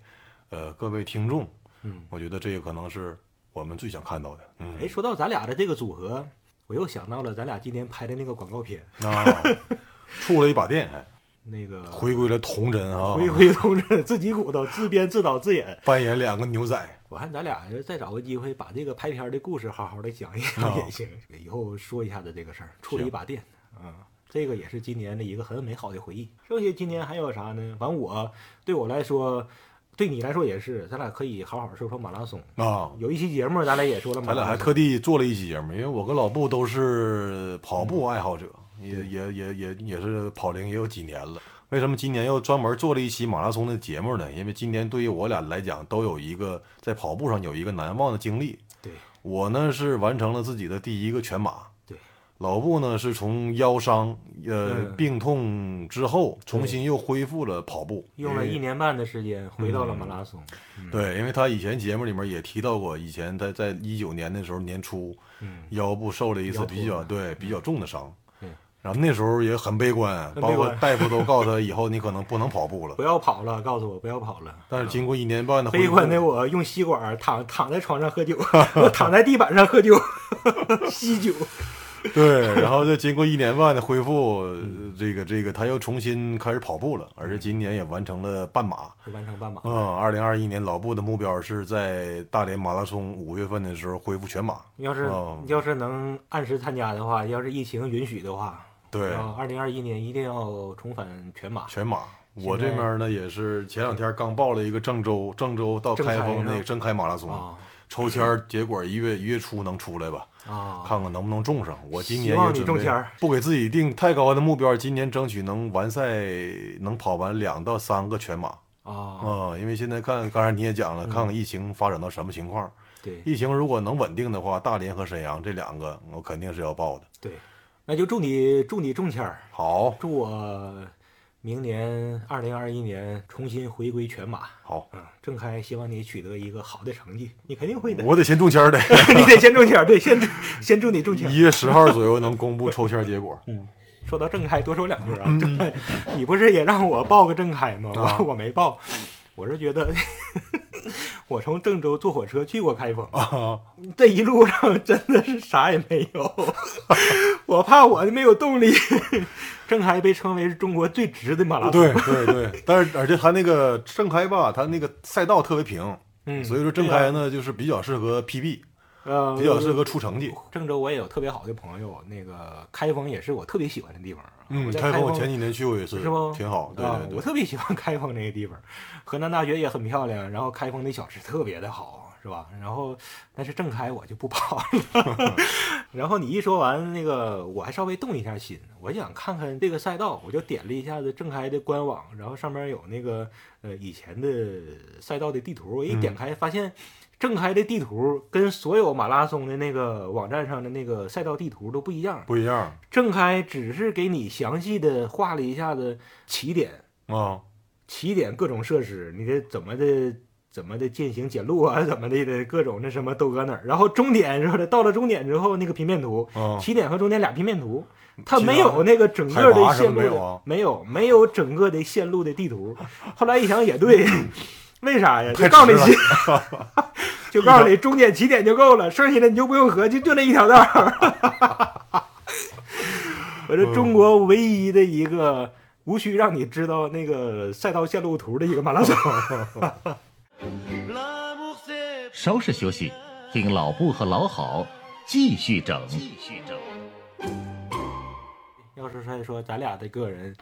呃各位听众，嗯，我觉得这个可能是我们最想看到的。嗯哎，说到咱俩的这个组合，我又想到了咱俩今天拍的那个广告片，啊，(laughs) 触了一把电，还那个回归了童真啊，回归童真自己鼓捣，自编自导自演。扮演两个牛仔。我看咱俩再找个机会把这个拍片的故事好好的讲一讲哦也行，(laughs) 以后说一下子这个事儿。出了一把电啊、这个也是今年的一个很美好的回忆。剩下今年还有啥呢？反正我对我来说，对你来说也是，咱俩可以好好说说马拉松。啊，有一期节目咱俩也说了马拉松，咱俩还特地做了一期节目，因为我跟老布都是跑步爱好者，也也也也也是跑龄也有几年了。为什么今年又专门做了一期马拉松的节目呢？因为今年对于我俩来讲，都有一个在跑步上有一个难忘的经历。对。我呢是完成了自己的第一个全马，对。老布呢是从腰伤呃嗯。病痛之后，重新又恢复了跑步，用了一年半的时间回到了马拉松。对，因为他以前节目里面也提到过，以前他在一九年的时候年初，嗯。腰部受了一次比较对比较重的伤。对，然后那时候也很悲观，包括大夫都告诉他以后你可能不能跑步了 (laughs) 不。要跑了，告诉我不要跑了。但是经过一年半的悲观的我用吸管躺躺在床上喝酒，(laughs) 我躺在地板上喝酒，(laughs) 吸酒。对，然后就经过一年半的恢复，这个这个他又重新开始跑步了，而且今年也完成了半马。完成半马。嗯，二零二一年老布的目标是在大连马拉松五月份的时候恢复全马。要是、哦要是能按时参加的话，要是疫情允许的话，对，二零二一年一定要重返全马。全马。我这边呢也是前两天刚报了一个郑州，郑州到开封那个郑开马拉松，啊抽签儿结果一月一月初能出来吧，啊！看看能不能中上。我今年也准签不给自己定太高的目标，今年争取能完赛，能跑完两到三个全马。啊，啊，因为现在看，刚才你也讲了，看看疫情发展到什么情况。对疫情如果能稳定的话，大连和沈阳这两个我肯定是要报的。对，那就祝你祝你中签儿，好，祝我明年二零二一年重新回归全马。好，嗯，郑开，希望你取得一个好的成绩，你肯定会的。我得先中签儿的，(laughs) 你得先中签儿，对，先先祝你中签儿。一月十号左右能公布抽签结果。嗯说到郑开，多说两句啊。郑开，你不是也让我报个郑开吗？啊我我没报，我是觉得我从郑州坐火车去过开封，啊，这一路上真的是啥也没有，(laughs) 我怕我没有动力。郑开被称为是中国最直的马拉松，对对对，但是而且他那个郑开吧，他那个赛道特别平，嗯，所以说正对啊开呢就是比较适合 PB，呃比较适合出成绩。郑州我也有特别好的朋友，那个开封也是我特别喜欢的地方。嗯，开封我前几年去过一次，是不挺好。对啊对对，我特别喜欢开封那个地方，河南大学也很漂亮，然后开封的小吃特别的好，是吧？然后但是郑开我就不跑了。(laughs) 然后你一说完那个，我还稍微动一下心，我想看看这个赛道，我就点了一下子郑开的官网，然后上面有那个呃以前的赛道的地图，我一点开发现。正开的地图跟所有马拉松的那个网站上的那个赛道地图都不一样，不一样正开只是给你详细的画了一下子起点，啊。起点各种设施，你得怎么的怎么的践行检路啊，怎么的 (laughs) 的各种那什么都搁那儿。然后终点之后的到了终点之后，那个平面图，啊起点和终点俩平面图，他没有那个整个的线路的，没有啊没有没有整个的线路的地图。后来一想也对，(laughs) 为啥呀？就太告诉你迟，(laughs) 就告诉你终点起点就够了，剩下的你就不用合计，就那一条道儿。(laughs) 我这中国唯一的一个无需让你知道那个赛道线路图的一个马拉松。(laughs) 稍事休息，听老布和老好继续整。要是再说咱俩的个人，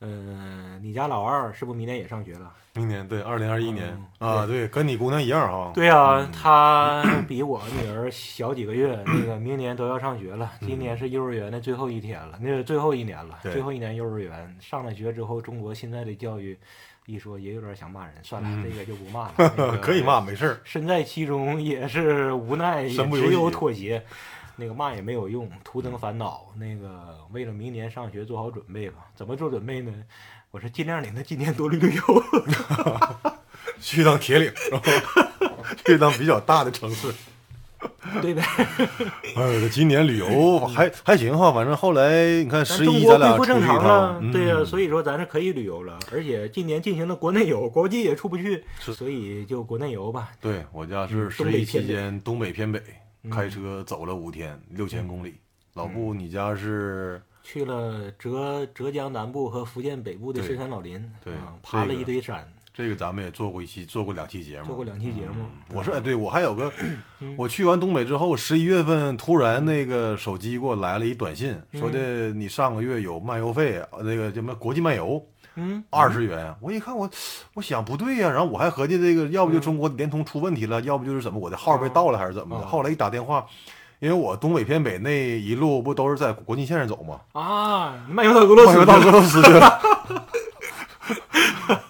呃，你家老二是不是明年也上学了？明年对，二零二一年嗯啊，对，跟你姑娘一样啊。对呀、她 (clears throat) 比我女儿小几个月，那个明年都要上学了。今年是幼儿园的最后一天了，那是最后一年了，最后一年幼儿园上了学之后，中国现在的教育，一说也有点想骂人，算了，这个就不骂了。(laughs) 那个可以骂，没事儿。身在其中也是无奈，只有妥协。那个骂也没有用，徒增烦恼。那个为了明年上学做好准备吧。怎么做准备呢？我是尽量领他今年多旅旅游。(laughs) 去趟铁岭，(laughs) 去趟比较大的城市。(laughs) 对呗？哎，呦今年旅游还还行哈，反正后来你看十一恢咱俩出去一复正常了趟，，对呀、嗯所以说咱是可以旅游了。而且今年进行的国内游，国际也出不去，所以就国内游吧。对我家是嗯十一期间东北偏北，嗯开车走了五天，六千公里。老布，你家是？去了浙浙江南部和福建北部的深山老林，对啊爬了一堆山，这个，咱们也做过一期，做过两期节目，做过两期节目。我是，哎，对我还有个，我去完东北之后，十一月份突然那个手机给我来了一短信，说的你上个月有漫游费，呃那个什么国际漫游，嗯，二十元。我一看我，我想不对呀、然后我还合计这个，要不就中国联通出问题了，要不就是怎么我的号被盗了还是怎么的。哦后来一打电话，因为我东北偏北那一路不都是在国境线上走吗？啊，漫游到俄罗斯漫游到俄罗斯去了。(laughs)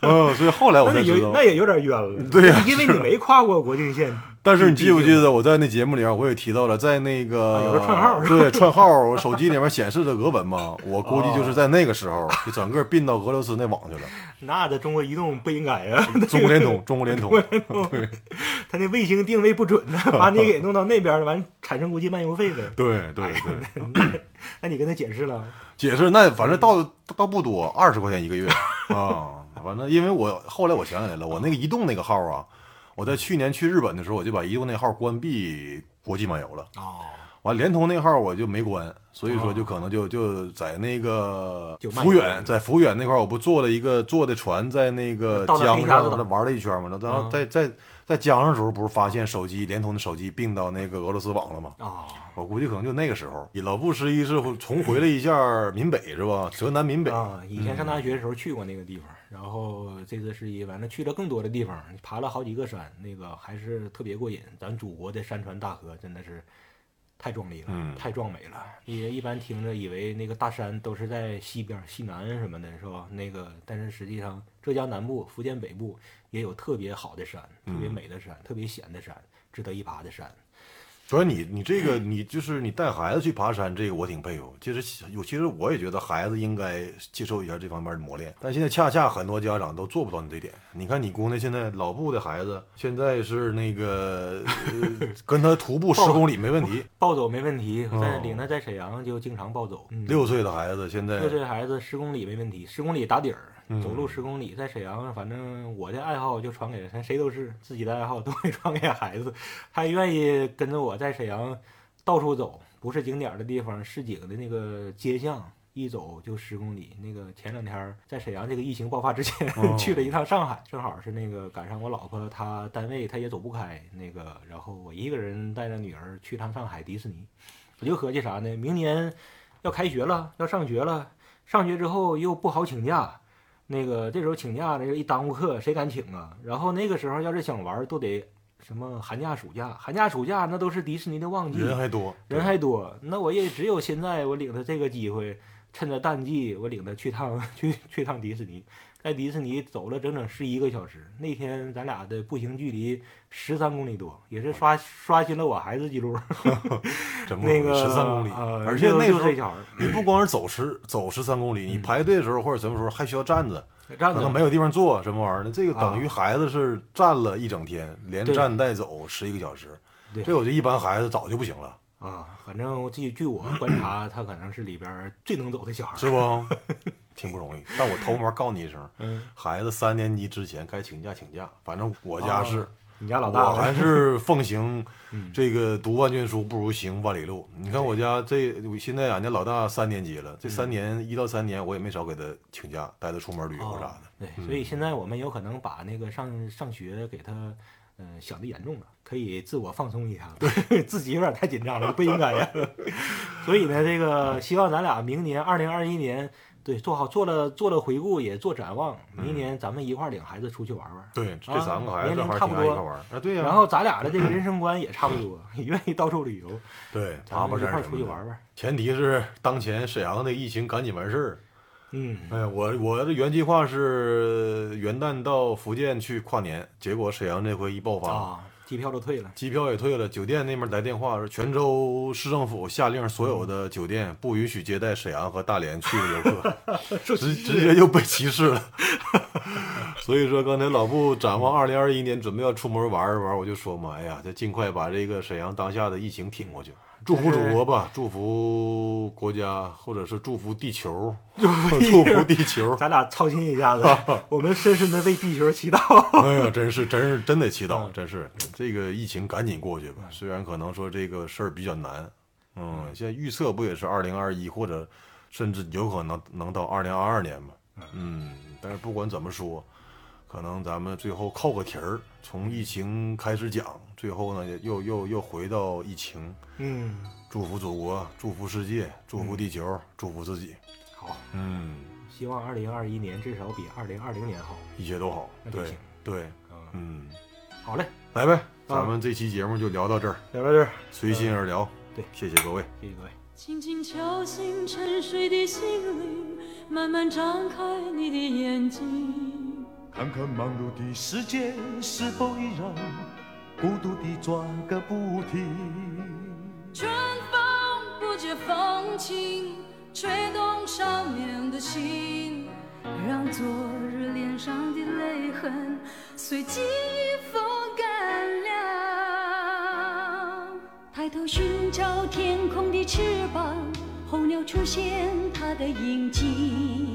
嗯，所以后来我那才知道有那。也有点冤了。对呀因为你没跨过国境线。但是你记不记得我在那节目里面我也提到了，在那个、啊有个串号是吧对串号，我手机里面显示的俄文嘛，我估计就是在那个时候就整个并到俄罗斯那网去了。(laughs) 那这中国移动不应该啊、(laughs) 中国联通，中国联通，(laughs) 对他那卫星定位不准呢，把你给弄到那边了，完产生国际漫游费呗。对对对，(coughs) 那你跟他解释了？解释那反正倒倒不多，二十块钱一个月啊。反正因为我后来我想起来了，我那个移动那个号啊，我在去年去日本的时候，我就把移动那号关闭国际漫游了。哦，完联通那号我就没关，所以说就可能就就在那个福远，在福远那块儿，我不坐了一个坐的船，在那个江上玩了一圈嘛，然后嗯。在在在江上的时候，不是发现手机联通的手机并到那个俄罗斯网了吗？啊，我估计可能就那个时候，老布十一是重回了一下闽北是吧？浙南闽北，啊，以前上大学的时候去过那个地方，然后这次十一完了去了更多的地方，爬了好几个山，那个还是特别过瘾。咱祖国的山川大河真的是太壮丽了，嗯太壮美了。也一般听着以为那个大山都是在西边、西南什么的，是吧？那个，但是实际上浙江南部、福建北部也有特别好的山，特别嗯美的山，特别险的山，值得一爬的山。主要你你这个你就是你带孩子去爬山，这个我挺佩服。其实有其实我也觉得孩子应该接受一下这方面的磨练，但现在恰恰很多家长都做不到你这点。你看你姑娘现在老布的孩子，现在是那个、呃、跟他徒步十公里没问题，(laughs) 暴走没问题，我在哦领他在沈阳就经常暴走。嗯六岁的孩子现在六岁孩子十公里没问题，十公里打底儿，嗯走路十公里，在沈阳，反正我的爱好就传给咱谁都是自己的爱好都会传给孩子，他愿意跟着我在沈阳到处走，不是景点的地方，市井的那个街巷。一走就十公里。那个前两天儿在沈阳这个疫情爆发之前、(laughs) 哦去了一趟上海，正好是那个赶上我老婆她单位她也走不开，那个然后我一个人带着女儿去趟上海迪士尼，我就合计啥呢？明年要开学了，要上学了，上学之后又不好请假，那个这时候请假呢，一耽误课，谁敢请啊？然后那个时候要是想玩，都得什么寒假、暑假，寒假、暑假那都是迪士尼的旺季，人还多，人还多，那我也只有现在我领他这个机会，趁着淡季，我领他去趟 (laughs) 去去趟迪士尼，在迪士尼走了整整十一个小时。那天咱俩的步行距离十三公里多，也是刷刷新了我孩子记录。(laughs) (laughs) 那个十三公里，呃而且那时候你不光是走十走十三公里，你排队的时候或者什么时候还需要站着，站可能没有地方坐，什么玩意儿的，这个等于啊孩子是站了一整天，连站带走十一个小时。对这我觉得一般孩子早就不行了，啊，反正据据我观察，(clears throat) 他可能是里边最能走的小孩。是不？(laughs) 挺不容易。但我偷摸告诉你一声，嗯，(laughs) 孩子三年级之前该请假请假，反正我家是。哦你家老大我还是奉行 (laughs) 嗯这个读万卷书不如行万里路。你看我家这现在俺家老大三年级了，这三年一到三年我也没少给他请假，带他出门旅游啥的。对，嗯所以现在我们有可能把那个上上学给他，嗯、想的严重了，可以自我放松一下，对 (laughs) 自己有点太紧张了，不应该呀。(laughs) 所以呢，这个希望咱俩明年二零二一年，对做好做了做了回顾，也做展望，明年咱们一块儿领孩子出去玩玩。对，这啊三个孩子年龄差不多啊。对呀、然后咱俩的这个人生观也差不多，也 (laughs) 愿意到处旅游，对，咱们一块。出去玩玩。前提是当前沈阳的疫情赶紧完事儿。嗯，哎呀，我我的原计划是元旦到福建去跨年，结果沈阳这回一爆发，啊，机票都退了。机票也退了，酒店那边来电话说，泉州市政府下令所有的酒店不允许接待沈阳和大连去的游客，(laughs) 直直接就被歧视了。(laughs) 所以说，刚才老布展望二零二一年，准备要出门玩一玩，我就说嘛，哎呀，就尽快把这个沈阳当下的疫情挺过去。祝福祖国吧，祝福国家，或者是祝福地球，祝福地球。(laughs) 咱俩操心一下子，我们深深的为地球祈祷。(laughs) 哎呀，真是，真是，真得祈祷，嗯。真是。这个疫情赶紧过去吧。虽然可能说这个事儿比较难，嗯，现在预测不也是二零二一，或者甚至有可能能到二零二二年嘛，嗯，但是不管怎么说，可能咱们最后扣个题儿，从疫情开始讲，最后呢又又又回到疫情，嗯，祝福祖国，祝福世界，祝福地球，祝福自己，好，嗯，希望二零二一年至少比二零二零年好。一切都好，对对，嗯，嗯，好嘞，来呗，咱们这期节目就聊到这儿。聊到这儿，随心而聊。对谢谢各位。谢谢各位。轻轻敲醒沉睡的心灵，慢慢张开你的眼睛。看看忙碌的世界是否依然孤独地转个不停。春风不解风情，吹动少年的心，让昨日脸上的泪痕随记忆风干了。抬头寻找天空的翅膀，候鸟出现它的影迹。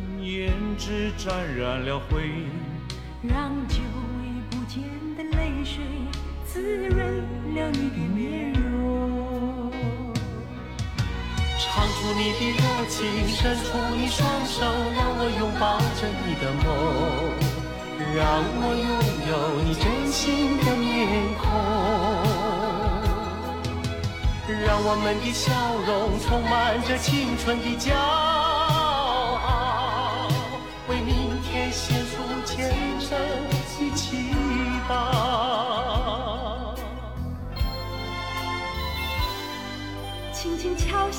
胭脂沾染了灰。让久违不见的泪水滋润了你的面容。唱出你的热情，伸出你双手，让我拥抱着你的梦，让我拥有你真心的面孔，让我们的笑容充满着青春的骄傲，